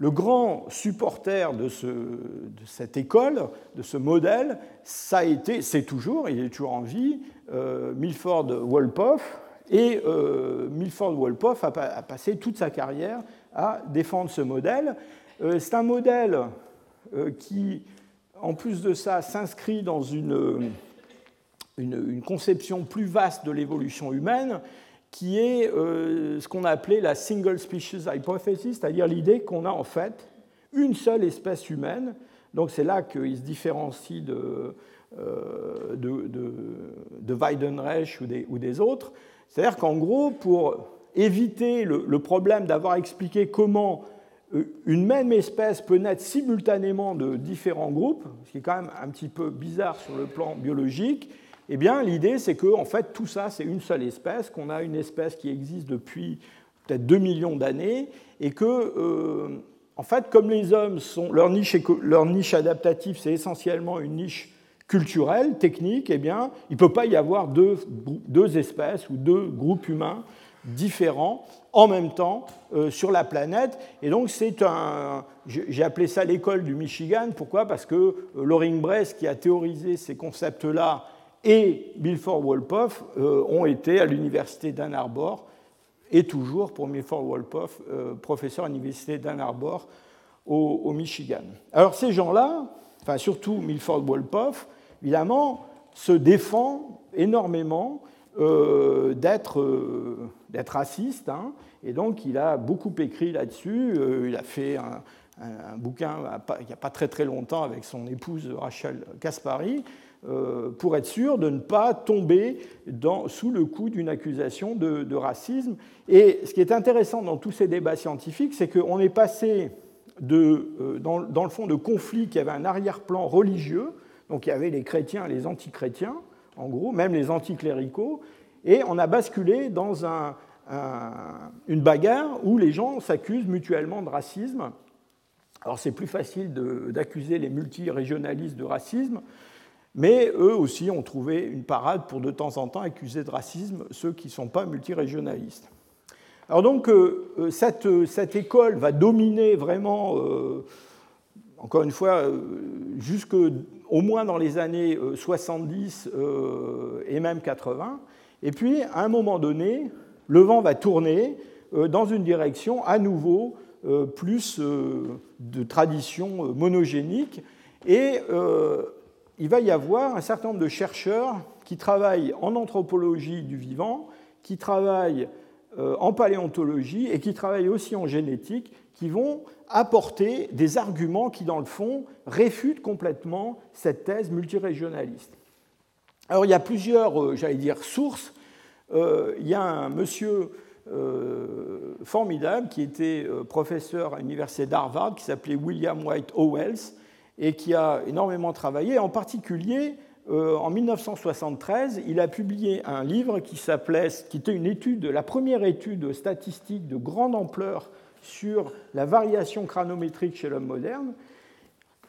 Le grand supporter de, cette école, de ce modèle, ça a été, c'est toujours, il est toujours en vie, euh, Milford Wolpoff. Et euh, Milford Wolpoff a, passé toute sa carrière à défendre ce modèle. Euh, c'est un modèle qui, en plus de ça, s'inscrit dans une, une, conception plus vaste de l'évolution humaine qui est euh, ce qu'on a appelé la single species hypothesis, c'est-à-dire l'idée qu'on a en fait une seule espèce humaine. Donc c'est là qu'il se différencie de, euh, de, Weidenreich ou des, ou des autres. C'est-à-dire qu'en gros, pour éviter le, le problème d'avoir expliqué comment euh, une même espèce peut naître simultanément de différents groupes, ce qui est quand même un petit peu bizarre sur le plan biologique, eh bien, l'idée, c'est que en fait, tout ça, c'est une seule espèce, qu'on a une espèce qui existe depuis peut-être 2 millions d'années, et que, euh, en fait, comme les hommes sont. Leur niche, leur niche adaptative, c'est essentiellement une niche culturelle, technique, eh bien, il ne peut pas y avoir deux, deux, espèces ou deux groupes humains différents en même temps euh, sur la planète. Et donc, c'est un. J'ai appelé ça l'école du Michigan. Pourquoi? Parce que euh, Loring Bress, qui a théorisé ces concepts-là, et Milford Wolpoff euh, ont été à l'université d'Ann Arbor et toujours pour Milford Wolpoff, euh, professeur à l'université d'Ann Arbor au, Michigan. Alors ces gens-là, enfin surtout Milford Wolpoff, évidemment, se défend énormément euh, d'être raciste, hein, et donc il a beaucoup écrit là-dessus. il a fait un, bouquin il n'y a pas très très longtemps avec son épouse Rachel Kaspari pour être sûr de ne pas tomber sous le coup d'une accusation de, racisme. Et ce qui est intéressant dans tous ces débats scientifiques, c'est qu'on est passé de, dans, le fond de conflits qui avaient un arrière-plan religieux, donc il y avait les chrétiens et les antichrétiens, en gros, même les anticléricaux, et on a basculé dans un, une bagarre où les gens s'accusent mutuellement de racisme. Alors c'est plus facile d'accuser les multirégionalistes de racisme, mais eux aussi ont trouvé une parade pour de temps en temps accuser de racisme ceux qui ne sont pas multirégionalistes. Alors donc euh, euh, cette, cette, école va dominer vraiment, euh, encore une fois, jusque au moins dans les années 70 et même 80. Et puis, à un moment donné, le vent va tourner euh, dans une direction à nouveau euh, plus euh, de tradition monogénique. Et il va y avoir un certain nombre de chercheurs qui travaillent en anthropologie du vivant, qui travaillent en paléontologie et qui travaillent aussi en génétique, qui vont apporter des arguments qui, dans le fond, réfutent complètement cette thèse multirégionaliste. Alors il y a plusieurs, j'allais dire, sources euh, il y a un monsieur euh, formidable qui était euh, professeur à l'université d'Harvard, qui s'appelait William White Owells, et qui a énormément travaillé. En particulier, en 1973, il a publié un livre qui s'appelait, qui était une étude, la première étude statistique de grande ampleur sur la variation cranométrique chez l'homme moderne,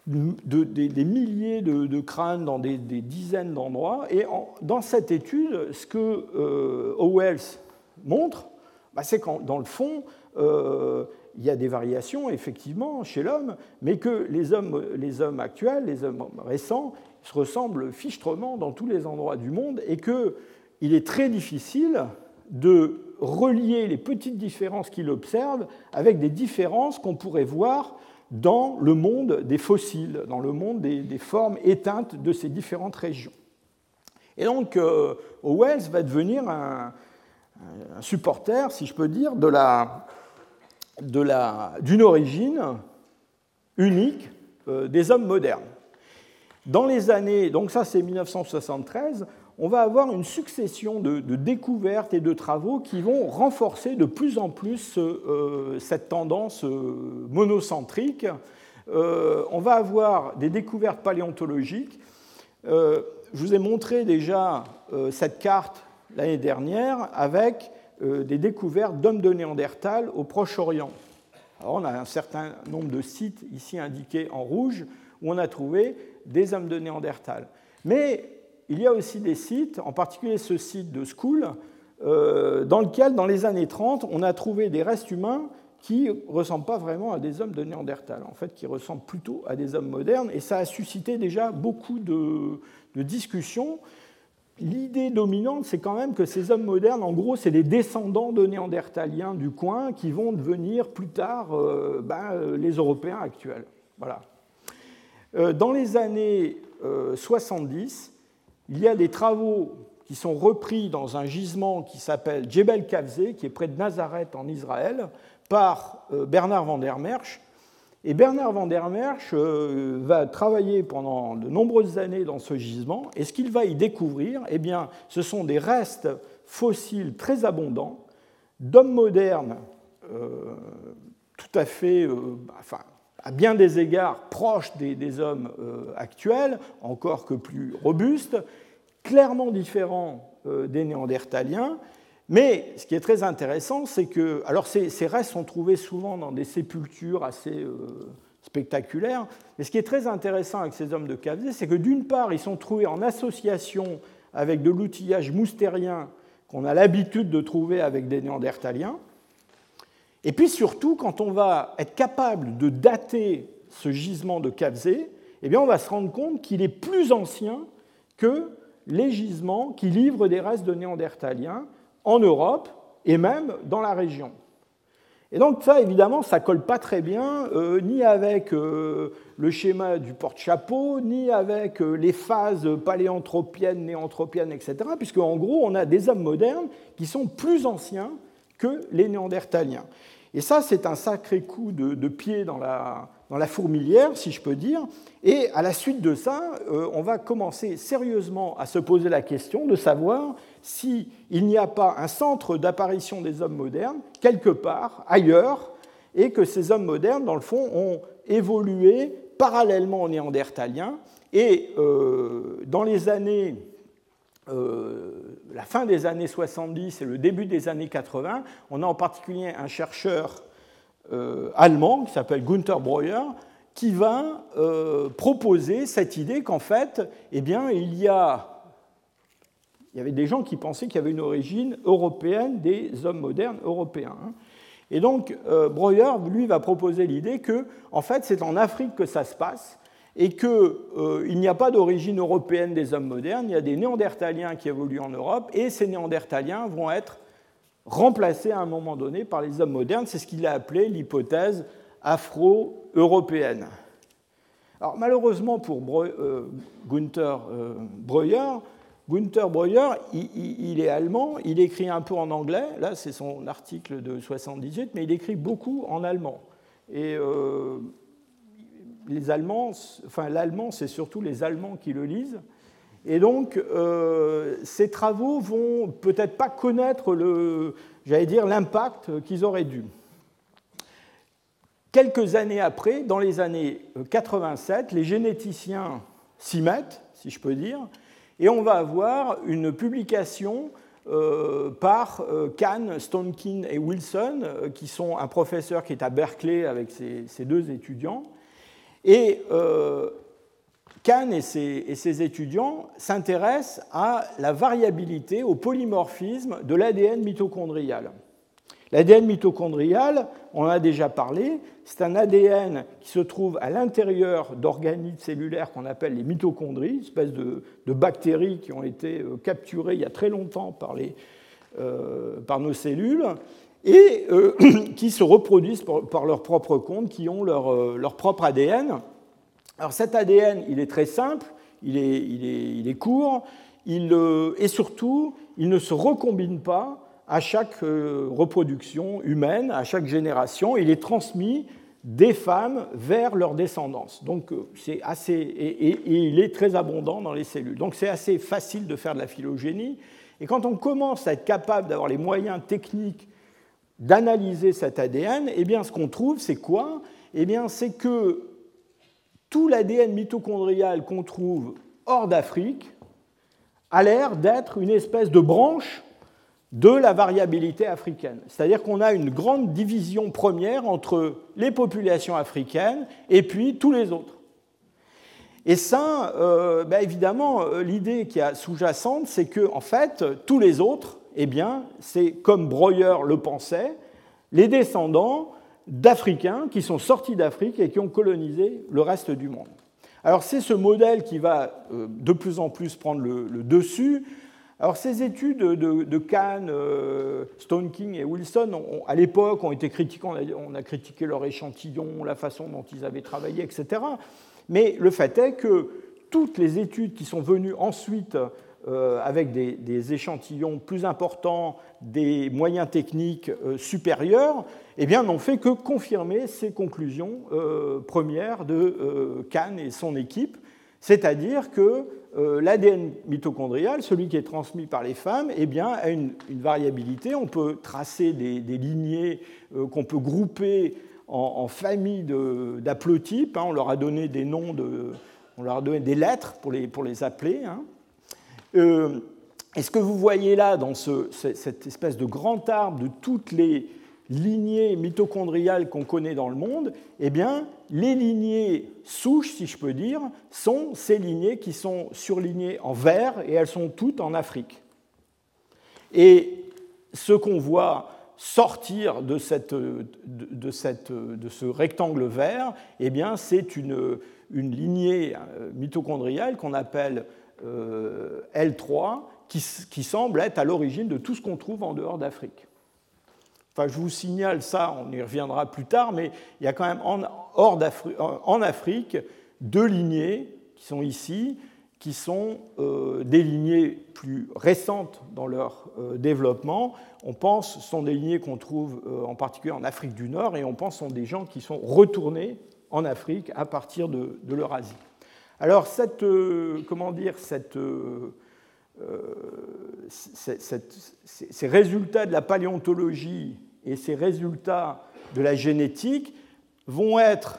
des, milliers de, crânes dans des, dizaines d'endroits. Et dans cette étude, ce que euh, Owells montre, bah, c'est qu'en dans le fond, euh, il y a des variations, effectivement, chez l'homme, mais que les hommes, les hommes actuels, les hommes récents, se ressemblent fichtrement dans tous les endroits du monde et qu'il est très difficile de relier les petites différences qu'il observe avec des différences qu'on pourrait voir dans le monde des fossiles, dans le monde des, formes éteintes de ces différentes régions. Et donc, euh, va devenir un, supporter, si je peux dire, de la, d'une origine unique euh, des hommes modernes. Dans les années, donc ça c'est 1973, on va avoir une succession de, découvertes et de travaux qui vont renforcer de plus en plus euh, cette tendance euh, monocentrique. On va avoir des découvertes paléontologiques. je vous ai montré déjà cette carte l'année dernière avec des découvertes d'hommes de Néandertal au Proche-Orient. on a un certain nombre de sites ici indiqués en rouge où on a trouvé des hommes de Néandertal. Mais il y a aussi des sites, en particulier ce site de School, euh, dans lequel, dans les années 30, on a trouvé des restes humains qui ne ressemblent pas vraiment à des hommes de Néandertal, en fait, qui ressemblent plutôt à des hommes modernes, et ça a suscité déjà beaucoup de, discussions. L'idée dominante, c'est quand même que ces hommes modernes, en gros, c'est des descendants de Néandertaliens du coin qui vont devenir plus tard euh, ben, les Européens actuels. Voilà. Euh, dans les années 70, il y a des travaux qui sont repris dans un gisement qui s'appelle Jebel Kavze, qui est près de Nazareth en Israël, par euh, Bernard van der Merch. Et Bernard van der Merch euh, va travailler pendant de nombreuses années dans ce gisement, et ce qu'il va y découvrir, eh bien, ce sont des restes fossiles très abondants d'hommes modernes euh, tout à fait, enfin, à bien des égards proches des, hommes euh, actuels, encore que plus robustes, clairement différents euh, des néandertaliens. Mais ce qui est très intéressant, c'est que. Alors, ces, restes sont trouvés souvent dans des sépultures assez euh, spectaculaires. Mais ce qui est très intéressant avec ces hommes de Cavzé, c'est que d'une part, ils sont trouvés en association avec de l'outillage moustérien qu'on a l'habitude de trouver avec des néandertaliens. Et puis surtout, quand on va être capable de dater ce gisement de Kavzé, eh bien on va se rendre compte qu'il est plus ancien que les gisements qui livrent des restes de néandertaliens en Europe et même dans la région. Et donc ça, évidemment, ça colle pas très bien euh, ni avec euh, le schéma du porte-chapeau, ni avec euh, les phases paléanthropiennes, néanthropiennes, etc., puisque en gros, on a des hommes modernes qui sont plus anciens que les néandertaliens. Et ça, c'est un sacré coup de, pied dans la fourmilière, si je peux dire. Et à la suite de ça, on va commencer sérieusement à se poser la question de savoir s'il n'y a pas un centre d'apparition des hommes modernes quelque part ailleurs, et que ces hommes modernes, dans le fond, ont évolué parallèlement aux néandertaliens. Et euh, dans les années euh, la fin des années 70 et le début des années 80, on a en particulier un chercheur euh, allemand qui s'appelle Gunther Breuer qui va proposer cette idée qu'en fait, eh bien, il y a il y avait des gens qui pensaient qu'il y avait une origine européenne des hommes modernes européens. Hein. Et donc, Breuer, lui, va proposer l'idée que, en fait, c'est en Afrique que ça se passe, et qu'il euh, n'y a pas d'origine européenne des hommes modernes, il y a des néandertaliens qui évoluent en Europe, et ces néandertaliens vont être remplacés à un moment donné par les hommes modernes. C'est ce qu'il a appelé l'hypothèse afro-européenne. Alors malheureusement pour euh, Gunther euh, Breuer, Gunther Breuer, il, est allemand, il écrit un peu en anglais, là c'est son article de 78, mais il écrit beaucoup en allemand. Et les Allemands, enfin l'allemand, c'est surtout les Allemands qui le lisent. Et donc, euh, ces travaux vont peut-être pas connaître le, j'allais dire, l'impact qu'ils auraient dû. Quelques années après, dans les années 87, les généticiens s'y mettent, si je peux dire, et on va avoir une publication euh, par euh, Kahn, Stonekin et Wilson, qui sont un professeur qui est à Berkeley avec ses deux étudiants, et euh, Kahn et ses, étudiants s'intéressent à la variabilité, au polymorphisme de l'ADN mitochondrial. L'ADN mitochondrial, on en a déjà parlé, c'est un ADN qui se trouve à l'intérieur d'organites cellulaires qu'on appelle les mitochondries, espèce de, bactéries qui ont été euh, capturées il y a très longtemps par, euh, par nos cellules et euh, qui se reproduisent par, leur propre compte, qui ont leur, leur, propre ADN. Alors cet ADN, il est très simple, il est, il est, il est court, il, et surtout, il ne se recombine pas à chaque reproduction humaine, à chaque génération, il est transmis des femmes vers leur descendance. Donc c'est assez et, et, il est très abondant dans les cellules. Donc c'est assez facile de faire de la phylogénie. Et quand on commence à être capable d'avoir les moyens techniques d'analyser cet ADN, eh bien, ce qu'on trouve, c'est quoi? Eh bien, c'est que tout l'ADN mitochondrial qu'on trouve hors d'Afrique a l'air d'être une espèce de branche de la variabilité africaine. C'est-à-dire qu'on a une grande division première entre les populations africaines et puis tous les autres. Et ça, euh, ben, évidemment, euh, l'idée qui est sous-jacente, c'est que, en fait, tous les autres eh bien, c'est comme Breuer le pensait, les descendants d'Africains qui sont sortis d'Afrique et qui ont colonisé le reste du monde. Alors c'est ce modèle qui va euh, de plus en plus prendre le, dessus. Alors ces études de, Kahn, euh, Stone King et Wilson, à l'époque, ont été critiquées, on a, critiqué leur échantillon, la façon dont ils avaient travaillé, etc. Mais le fait est que toutes les études qui sont venues ensuite euh, avec des, échantillons plus importants, des moyens techniques euh, supérieurs, eh bien, n'ont fait que confirmer ces conclusions premières de Kahn et son équipe, c'est-à-dire que l'ADN mitochondrial, celui qui est transmis par les femmes, eh bien, a une, variabilité. On peut tracer des, lignées qu'on peut grouper en, familles d'haplotypes. Hein. on leur a donné des noms de, on leur a donné des lettres pour les, pour les appeler. Hein. Euh, et ce que vous voyez là, dans cette espèce de grand arbre de toutes les lignées mitochondriales qu'on connaît dans le monde, eh bien, les lignées souches, si je peux dire, sont ces lignées qui sont surlignées en vert et elles sont toutes en Afrique. Et ce qu'on voit sortir de, cette, de, cette, de, ce rectangle vert, eh bien, c'est une, une lignée euh, mitochondriale qu'on appelle euh, L3 qui, semble être à l'origine de tout ce qu'on trouve en dehors d'Afrique. Je vous signale ça, on y reviendra plus tard, mais il y a quand même en, hors en Afrique deux lignées qui sont ici, qui sont euh, des lignées plus récentes dans leur euh, développement. On pense sont des lignées qu'on trouve en particulier en Afrique du Nord, et on pense sont des gens qui sont retournés en Afrique à partir de, l'Eurasie. Alors, cette, comment dire, cette, ces résultats de la paléontologie et ces résultats de la génétique vont être,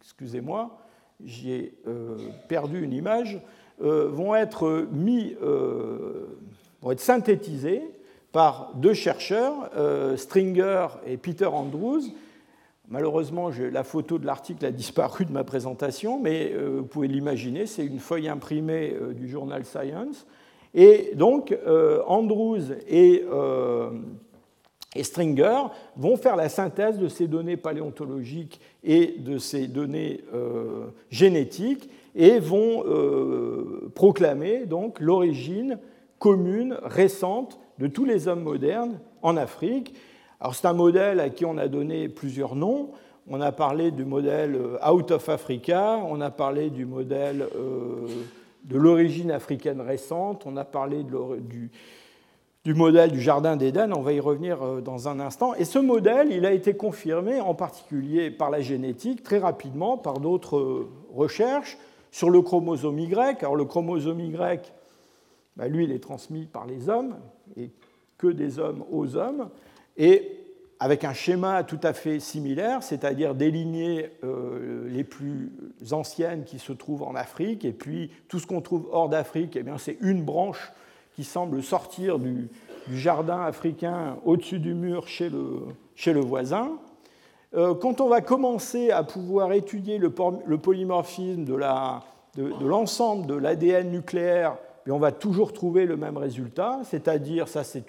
excusez-moi, j'ai perdu une image, vont être mis, vont être synthétisés par deux chercheurs, euh, Stringer et Peter Andrews. Malheureusement, la photo de l'article a disparu de ma présentation, mais euh, vous pouvez l'imaginer, c'est une feuille imprimée euh, du journal Science. Et donc, Andrews et, et, Stringer vont faire la synthèse de ces données paléontologiques et de ces données génétiques et vont proclamer donc l'origine commune récente de tous les hommes modernes en Afrique. Alors c'est un modèle à qui on a donné plusieurs noms. On a parlé du modèle euh, Out of Africa, on a parlé du modèle euh, de l'origine africaine récente, on a parlé du, du, modèle du Jardin d'Éden, on va y revenir euh, dans un instant. Et ce modèle, il a été confirmé en particulier par la génétique très rapidement, par d'autres recherches sur le chromosome Y. Alors le chromosome Y, bah, lui, il est transmis par les hommes, et que des hommes aux hommes, et avec un schéma tout à fait similaire, c'est-à-dire des lignées euh, les plus anciennes qui se trouvent en Afrique, et puis tout ce qu'on trouve hors d'Afrique, eh c'est une branche qui semble sortir du, jardin africain au-dessus du mur chez le, chez le voisin. Euh, quand on va commencer à pouvoir étudier le, polymorphisme de l'ensemble de l'ADN nucléaire on va toujours trouver le même résultat, c'est-à-dire, ça c'est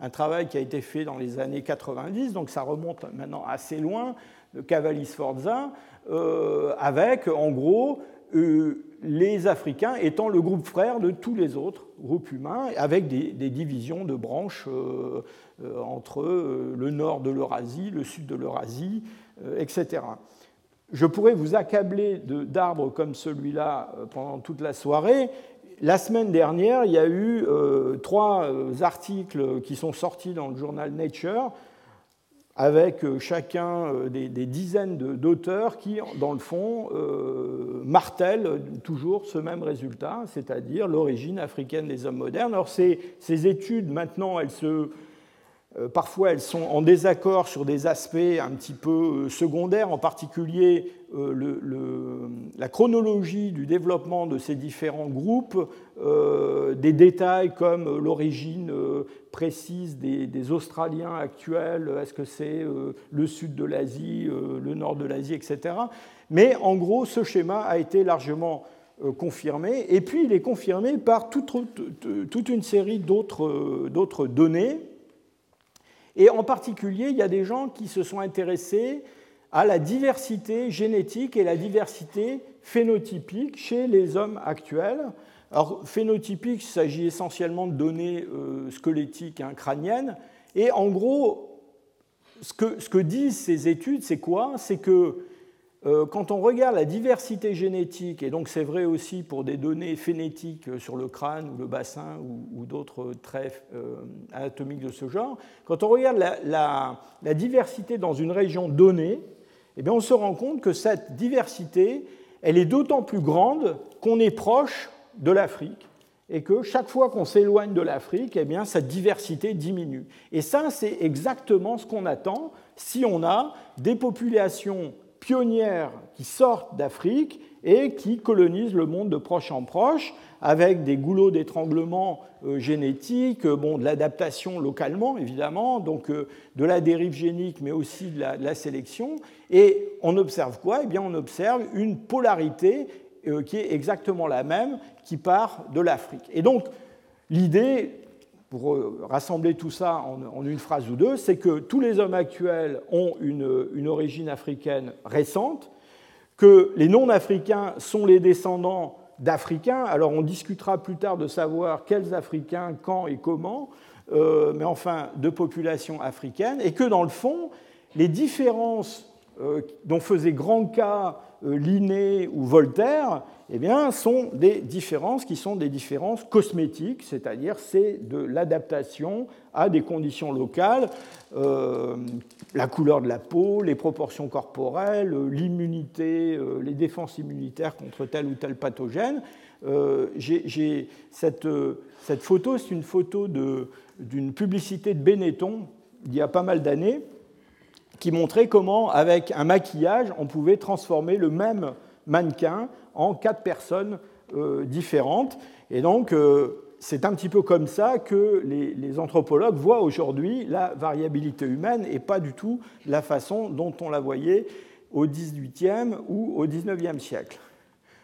un travail qui a été fait dans les années 90, donc ça remonte maintenant assez loin, de Cavalli-Sforza, euh, avec en gros euh, les Africains étant le groupe frère de tous les autres groupes humains, avec des, divisions de branches euh, entre le nord de l'Eurasie, le sud de l'Eurasie, etc. Je pourrais vous accabler d'arbres comme celui-là pendant toute la soirée, la semaine dernière, il y a eu euh, trois euh, articles qui sont sortis dans le journal Nature avec euh, chacun des, dizaines d'auteurs qui, dans le fond, martèlent toujours ce même résultat, c'est-à-dire l'origine africaine des hommes modernes. Alors ces, études, maintenant, elles se euh, parfois, elles sont en désaccord sur des aspects un petit peu euh, secondaires, en particulier euh, la chronologie du développement de ces différents groupes, des détails comme l'origine précise des, Australiens actuels, est-ce que c'est le sud de l'Asie, le nord de l'Asie, etc. Mais en gros, ce schéma a été largement confirmé, et puis il est confirmé par toute une série d'autres données et en particulier, il y a des gens qui se sont intéressés à la diversité génétique et la diversité phénotypique chez les hommes actuels. Alors, phénotypique, il s'agit essentiellement de données euh, squelettiques, hein, crâniennes. Et en gros, ce que, ce que disent ces études, c'est quoi? C'est que quand on regarde la diversité génétique, et donc c'est vrai aussi pour des données phénétiques sur le crâne ou le bassin ou, d'autres traits euh, anatomiques de ce genre, quand on regarde la, diversité dans une région donnée, eh bien on se rend compte que cette diversité, elle est d'autant plus grande qu'on est proche de l'Afrique et que chaque fois qu'on s'éloigne de l'Afrique, eh bien, cette diversité diminue. Et ça, c'est exactement ce qu'on attend si on a des populations pionnières qui sortent d'Afrique et qui colonisent le monde de proche en proche avec des goulots d'étranglement euh, génétiques, euh, bon, de l'adaptation localement évidemment, donc euh, de la dérive génique mais aussi de la, sélection. Et on observe quoi? Eh bien on observe une polarité qui est exactement la même qui part de l'Afrique. Et donc l'idée, pour euh, rassembler tout ça en, une phrase ou deux, c'est que tous les hommes actuels ont une, origine africaine récente, que les non-africains sont les descendants d'Africains. Alors on discutera plus tard de savoir quels Africains, quand et comment, euh, mais enfin de populations africaines, et que dans le fond, les différences dont faisait grand cas Linné ou Voltaire, eh bien, sont des différences qui sont des différences cosmétiques, c'est-à-dire c'est de l'adaptation à des conditions locales, euh, la couleur de la peau, les proportions corporelles, l'immunité, euh, les défenses immunitaires contre tel ou tel pathogène. Euh, cette, photo, c'est une photo d'une publicité de Benetton il y a pas mal d'années qui montrait comment, avec un maquillage, on pouvait transformer le même mannequin en quatre personnes euh, différentes. Et donc, euh, c'est un petit peu comme ça que les, anthropologues voient aujourd'hui la variabilité humaine et pas du tout la façon dont on la voyait au XVIIIe ou au XIXe siècle.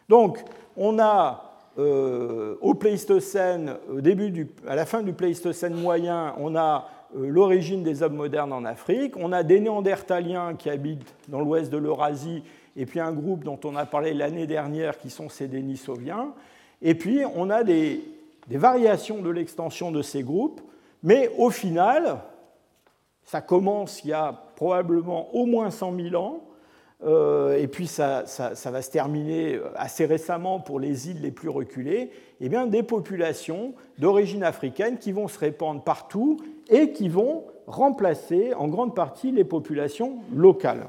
Donc, on a euh, au Pléistocène, au début à la fin du Pléistocène moyen, on a l'origine des hommes modernes en Afrique. On a des Néandertaliens qui habitent dans l'ouest de l'Eurasie et puis un groupe dont on a parlé l'année dernière qui sont ces Denisoviens. Et puis on a des, variations de l'extension de ces groupes, mais au final, ça commence il y a probablement au moins 100 000 ans, euh, et puis ça, va se terminer assez récemment pour les îles les plus reculées, eh bien des populations d'origine africaine qui vont se répandre partout et qui vont remplacer en grande partie les populations locales.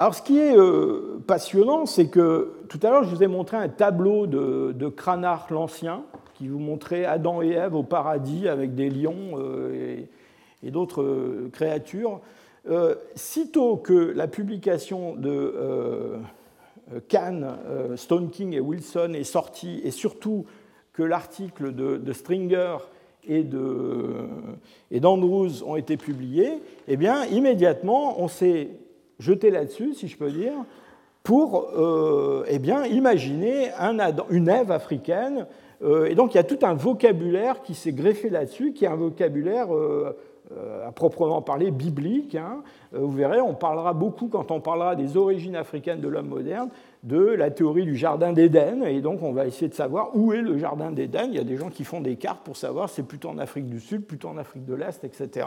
Alors, ce qui est euh, passionnant, c'est que tout à l'heure, je vous ai montré un tableau de, Cranach l'Ancien, qui vous montrait Adam et Ève au paradis avec des lions euh, et, d'autres euh, créatures. sitôt que la publication de Kahn, Stone King et Wilson est sortie, et surtout que l'article de, Stringer et d'Andrews ont été publiés, eh bien, immédiatement, on s'est jeter là-dessus, si je peux dire, pour euh, eh bien, imaginer un une Ève africaine. Euh, et donc il y a tout un vocabulaire qui s'est greffé là-dessus, qui est un vocabulaire euh, à proprement parler biblique. Hein. Vous verrez, on parlera beaucoup, quand on parlera des origines africaines de l'homme moderne, de la théorie du jardin d'Éden. Et donc on va essayer de savoir où est le jardin d'Éden. Il y a des gens qui font des cartes pour savoir c'est plutôt en Afrique du Sud, plutôt en Afrique de l'Est, etc.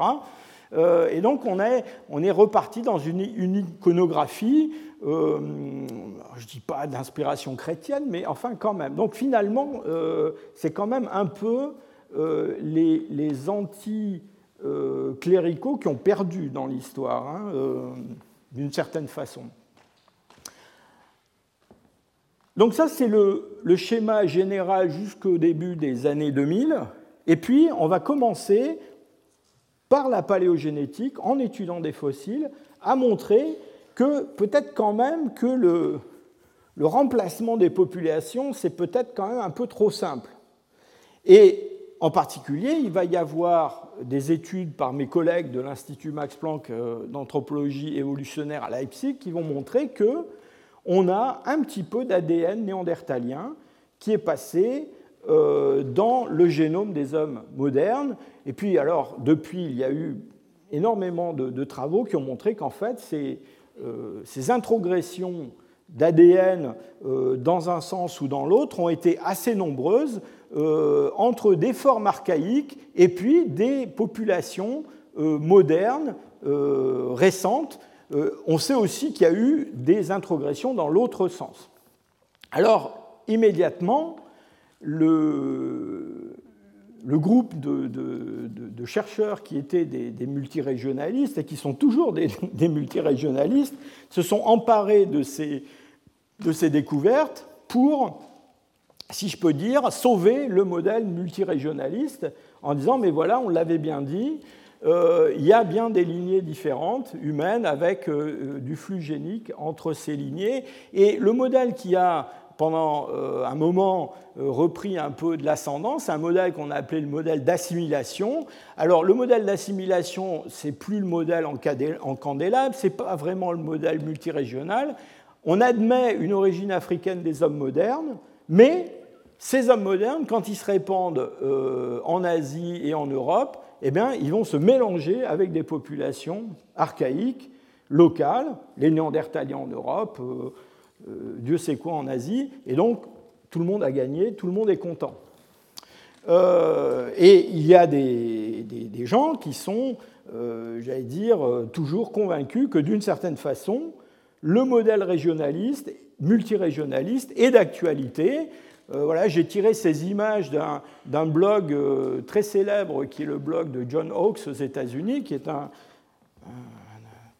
Euh, et donc on est, reparti dans une, iconographie, euh, je ne dis pas d'inspiration chrétienne, mais enfin quand même. Donc finalement, euh, c'est quand même un peu les, les anti-cléricaux qui ont perdu dans l'histoire, hein, d'une certaine façon. Donc ça, c'est le, schéma général jusqu'au début des années 2000. Et puis, on va commencer par la paléogénétique, en étudiant des fossiles, a montré que peut-être quand même que le, remplacement des populations, c'est peut-être quand même un peu trop simple. Et en particulier, il va y avoir des études par mes collègues de l'Institut Max Planck euh, d'anthropologie évolutionnaire à Leipzig qui vont montrer que on a un petit peu d'ADN néandertalien qui est passé euh, dans le génome des hommes modernes. Et puis, alors, depuis, il y a eu énormément de, travaux qui ont montré qu'en fait, ces, euh, ces introgressions d'ADN euh, dans un sens ou dans l'autre ont été assez nombreuses entre des formes archaïques et puis des populations modernes récentes. on sait aussi qu'il y a eu des introgressions dans l'autre sens. Alors, immédiatement, le groupe de, chercheurs qui étaient des, multirégionalistes et qui sont toujours des, multirégionalistes se sont emparés de ces, de ces découvertes pour, si je peux dire, sauver le modèle multirégionaliste en disant mais voilà, on l'avait bien dit, euh, il y a bien des lignées différentes humaines avec euh, du flux génique entre ces lignées. Et le modèle qui a pendant euh, un moment euh, repris un peu de l'ascendance, un modèle qu'on a appelé le modèle d'assimilation. Alors le modèle d'assimilation, c'est plus le modèle en, candélable, c'est pas vraiment le modèle multirégional. On admet une origine africaine des hommes modernes, mais ces hommes modernes, quand ils se répandent euh, en Asie et en Europe, eh bien, ils vont se mélanger avec des populations archaïques, locales, les Néandertaliens en Europe, euh, Dieu sait quoi en Asie, et donc tout le monde a gagné, tout le monde est content. Euh, et il y a des, gens qui sont j'allais dire, toujours convaincus que d'une certaine façon, le modèle régionaliste, multirégionaliste est d'actualité. voilà, j'ai tiré ces images d'un blog très célèbre qui est le blog de John Hawkes aux États-Unis, qui est un,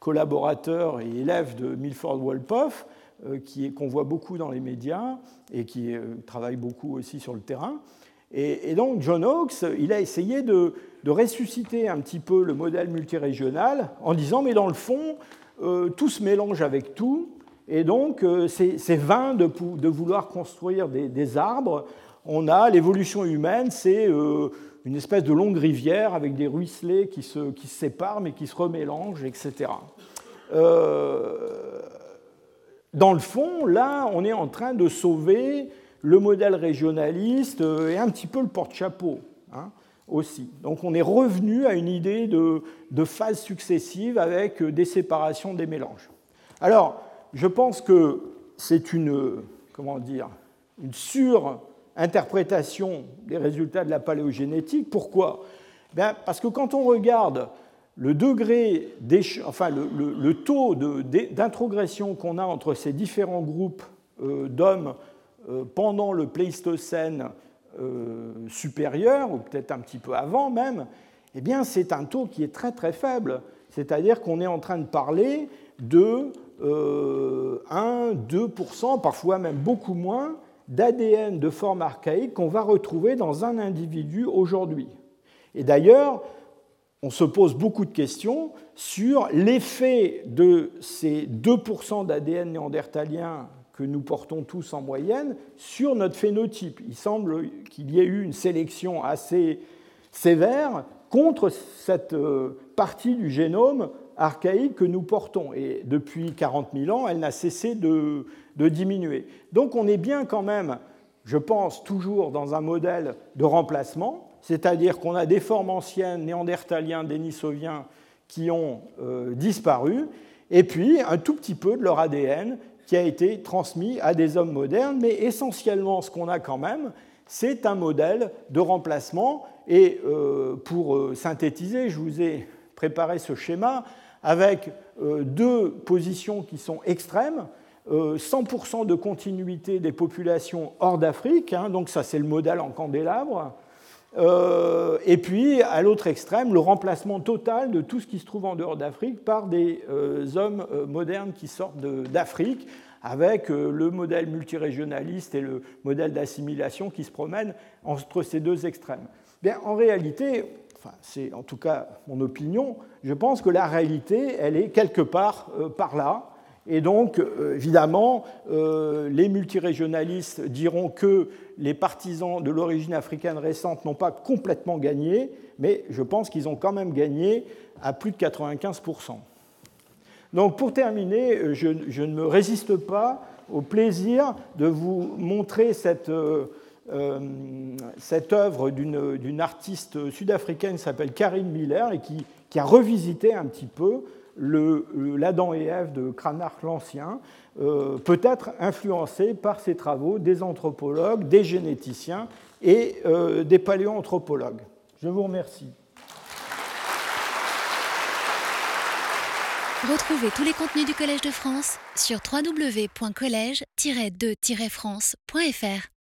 collaborateur et élève de Milford Wolpoff, euh, qu'on voit beaucoup dans les médias et qui euh, travaille beaucoup aussi sur le terrain. Et, donc John Hawkes, il a essayé de, ressusciter un petit peu le modèle multirégional en disant mais dans le fond, euh, tout se mélange avec tout, et donc c'est vain de, vouloir construire des, arbres. On a l'évolution humaine, c'est une espèce de longue rivière avec des ruisselets qui se, séparent mais qui se remélangent, etc. Euh, dans le fond, là, on est en train de sauver le modèle régionaliste euh, et un petit peu le porte-chapeau hein, Donc on est revenu à une idée de, de phase successive avec des séparations, des mélanges. Alors, je pense que c'est une, comment dire, une surinterprétation des résultats de la paléogénétique. Pourquoi? Bien, Parce que quand on regarde le degré, enfin le, taux d'introgression qu'on a entre ces différents groupes euh, d'hommes euh, pendant le Pléistocène euh, supérieur, ou peut-être un petit peu avant même, eh bien c'est un taux qui est très très faible. C'est-à-dire qu'on est en train de parler de 1, 2%, parfois même beaucoup moins, d'ADN de forme archaïque qu'on va retrouver dans un individu aujourd'hui. Et d'ailleurs, on se pose beaucoup de questions sur l'effet de ces 2% d'ADN néandertalien que nous portons tous en moyenne sur notre phénotype. Il semble qu'il y ait eu une sélection assez sévère contre cette euh, partie du génome archaïque que nous portons. Et depuis 40 000 ans, elle n'a cessé de, diminuer. Donc on est bien quand même, je pense, toujours dans un modèle de remplacement c'est-à-dire qu'on a des formes anciennes, néandertaliens, dénisoviens, qui ont euh, disparu, et puis un tout petit peu de leur ADN qui a été transmis à des hommes modernes, mais essentiellement ce qu'on a quand même, c'est un modèle de remplacement. Et euh, pour euh, synthétiser, je vous ai préparé ce schéma avec deux positions qui sont extrêmes. 100% de continuité des populations hors d'Afrique, hein, donc ça c'est le modèle en candélabre, euh, et puis, à l'autre extrême, le remplacement total de tout ce qui se trouve en dehors d'Afrique par des euh, hommes euh, modernes qui sortent d'Afrique, avec le modèle multirégionaliste et le modèle d'assimilation qui se promènent entre ces deux extrêmes. Bien, en réalité, enfin, c'est en tout cas mon opinion, je pense que la réalité, elle est quelque part par là, et donc, euh, évidemment, euh, les multirégionalistes diront que les partisans de l'origine africaine récente n'ont pas complètement gagné, mais je pense qu'ils ont quand même gagné à plus de 95%. Donc, pour terminer, euh, je, ne me résiste pas au plaisir de vous montrer cette, cette œuvre d'une artiste sud-africaine qui s'appelle Karine Miller et qui, qui a revisité un petit peu l'Adam et Ève de Cranach l'Ancien, euh, peut être influencé par ces travaux des anthropologues, des généticiens et euh, des paléoanthropologues. Je vous remercie. Retrouvez tous les contenus du Collège de France sur www.colège-2-france.fr.